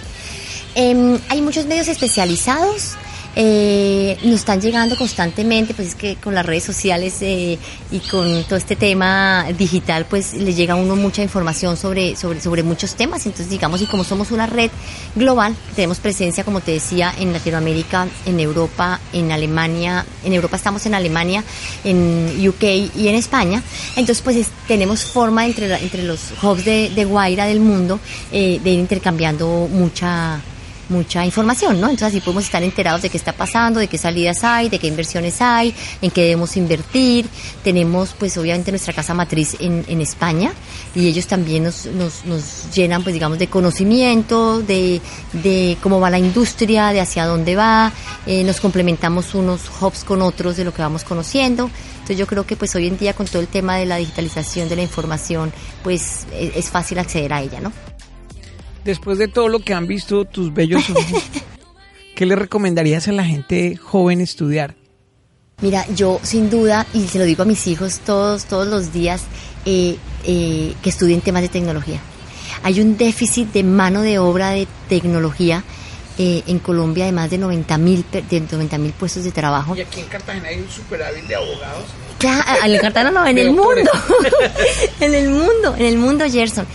Em, hay muchos medios especializados. eh, nos están llegando constantemente, pues es que con las redes sociales eh, y con todo este tema digital, pues le llega a uno mucha información sobre, sobre, sobre muchos temas. Entonces, digamos, y como somos una red global, tenemos presencia, como te decía, en Latinoamérica, en Europa, en Alemania, en Europa estamos en Alemania, en UK y en España. Entonces, pues es- tenemos forma entre, entre los hubs de, de Guaira del mundo eh, de ir intercambiando mucha mucha información, ¿no? Entonces así podemos estar enterados de qué está pasando, de qué salidas hay, de qué inversiones hay, en qué debemos invertir. Tenemos pues obviamente nuestra casa matriz en, España y ellos también nos, nos, llenan pues digamos de conocimiento, de, de cómo va la industria, de hacia dónde va, eh, nos complementamos unos hubs con otros de lo que vamos conociendo. Entonces yo creo que pues hoy en día con todo el tema de la digitalización de la información pues es, es fácil acceder a ella, ¿no? Después de todo lo que han visto tus bellos ojos, ¿qué le recomendarías a la gente joven estudiar? Mira, yo sin duda, y se lo digo a mis hijos todos, todos los días, eh, eh, que estudien temas de tecnología. Hay un déficit de mano de obra de tecnología eh, en Colombia de más de 90 mil de 90 mil puestos de trabajo. Y aquí en Cartagena hay un superávit de abogados. Claro, en Cartagena no, en el mundo. en el mundo, en el mundo, Gerson.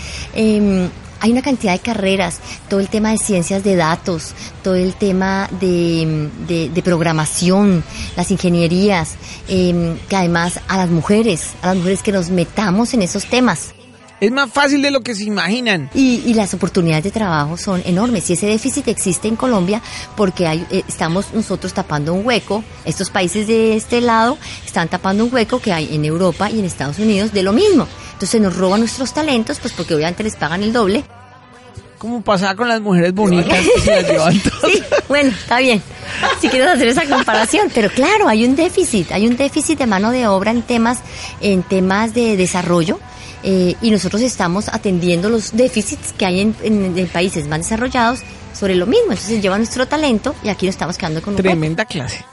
Hay una cantidad de carreras, todo el tema de ciencias de datos, todo el tema de, de- de programación, las ingenierías, eh, que además a las mujeres, a las mujeres que nos metamos en esos temas. Es más fácil de lo que se imaginan. Y, y las oportunidades de trabajo son enormes. Y ese déficit existe en Colombia porque hay, eh, estamos nosotros tapando un hueco. Estos países de este lado están tapando un hueco que hay en Europa y en Estados Unidos de lo mismo. Entonces nos roban nuestros talentos, pues porque obviamente les pagan el doble. Como pasaba con las mujeres bonitas que se las llevan todas. Sí, bueno, está bien. Si quieres hacer esa comparación, pero claro, hay un déficit, hay un déficit de mano de obra en temas, en temas de desarrollo. Eh, y nosotros estamos atendiendo los déficits que hay en, en- en países más desarrollados sobre lo mismo. Entonces lleva nuestro talento y aquí nos estamos quedando con un. Tremenda clase.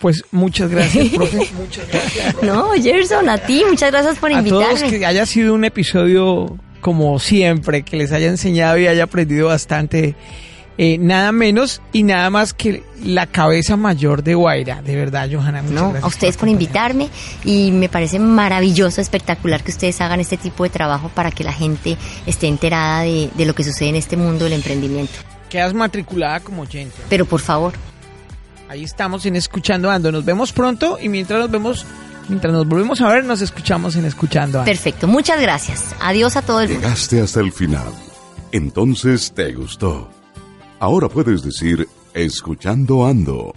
Pues muchas gracias, profe. Muchas gracias. profe. No, Gerson, a ti, muchas gracias por A invitarme. todos que haya sido un episodio como siempre, que les haya enseñado y haya aprendido bastante. Eh, nada menos y nada más que la cabeza mayor de Guaira. De verdad, Johanna, muchas No, gracias. a ustedes por invitarme y me parece maravilloso, espectacular que ustedes hagan este tipo de trabajo para que la gente esté enterada de, de lo que sucede en este mundo del emprendimiento. Quedas matriculada como oyente. Pero por favor, Ahí estamos en Escuchando Ando. Nos vemos pronto y mientras nos vemos, mientras nos volvemos a ver, nos escuchamos en Escuchando Ando. perfecto, muchas gracias. Adiós a todo el mundo. Llegaste hasta el final. Entonces te gustó. Ahora puedes decir, escuchando ando.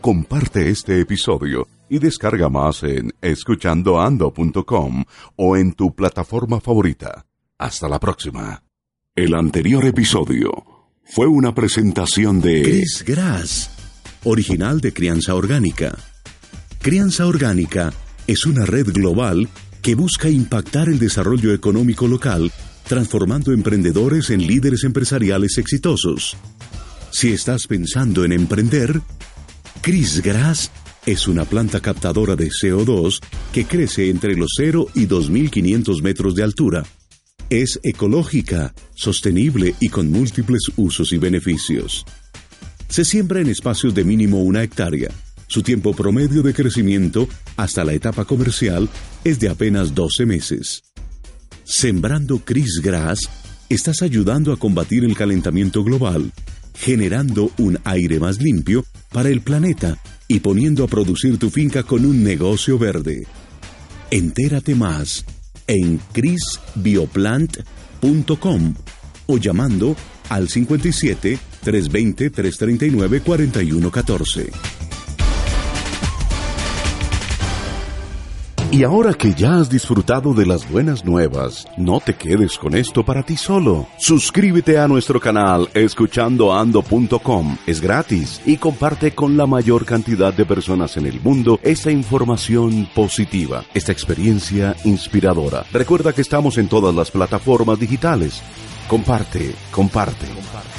Comparte este episodio y descarga más en escuchandoando.com o en tu plataforma favorita. Hasta la próxima. El anterior episodio fue una presentación de Chris Grass, original de Crianza Orgánica. Crianza Orgánica es una red global que busca impactar el desarrollo económico local, transformando emprendedores en líderes empresariales exitosos. Si estás pensando en emprender, Chris Grass es una planta captadora de CO2 que crece entre los 0 y 2.500 metros de altura. Es ecológica, sostenible y con múltiples usos y beneficios. Se siembra en espacios de mínimo una hectárea. Su tiempo promedio de crecimiento hasta la etapa comercial es de apenas 12 meses. Sembrando Chris Grass, estás ayudando a combatir el calentamiento global, generando un aire más limpio para el planeta y poniendo a producir tu finca con un negocio verde. Entérate más en chrisbioplant.com o llamando al 57 320 339 4114. Y ahora que ya has disfrutado de las buenas nuevas, no te quedes con esto para ti solo. Suscríbete a nuestro canal escuchandoando.com. Es gratis y comparte con la mayor cantidad de personas en el mundo esta información positiva, esta experiencia inspiradora. Recuerda que estamos en todas las plataformas digitales. Comparte, comparte. comparte.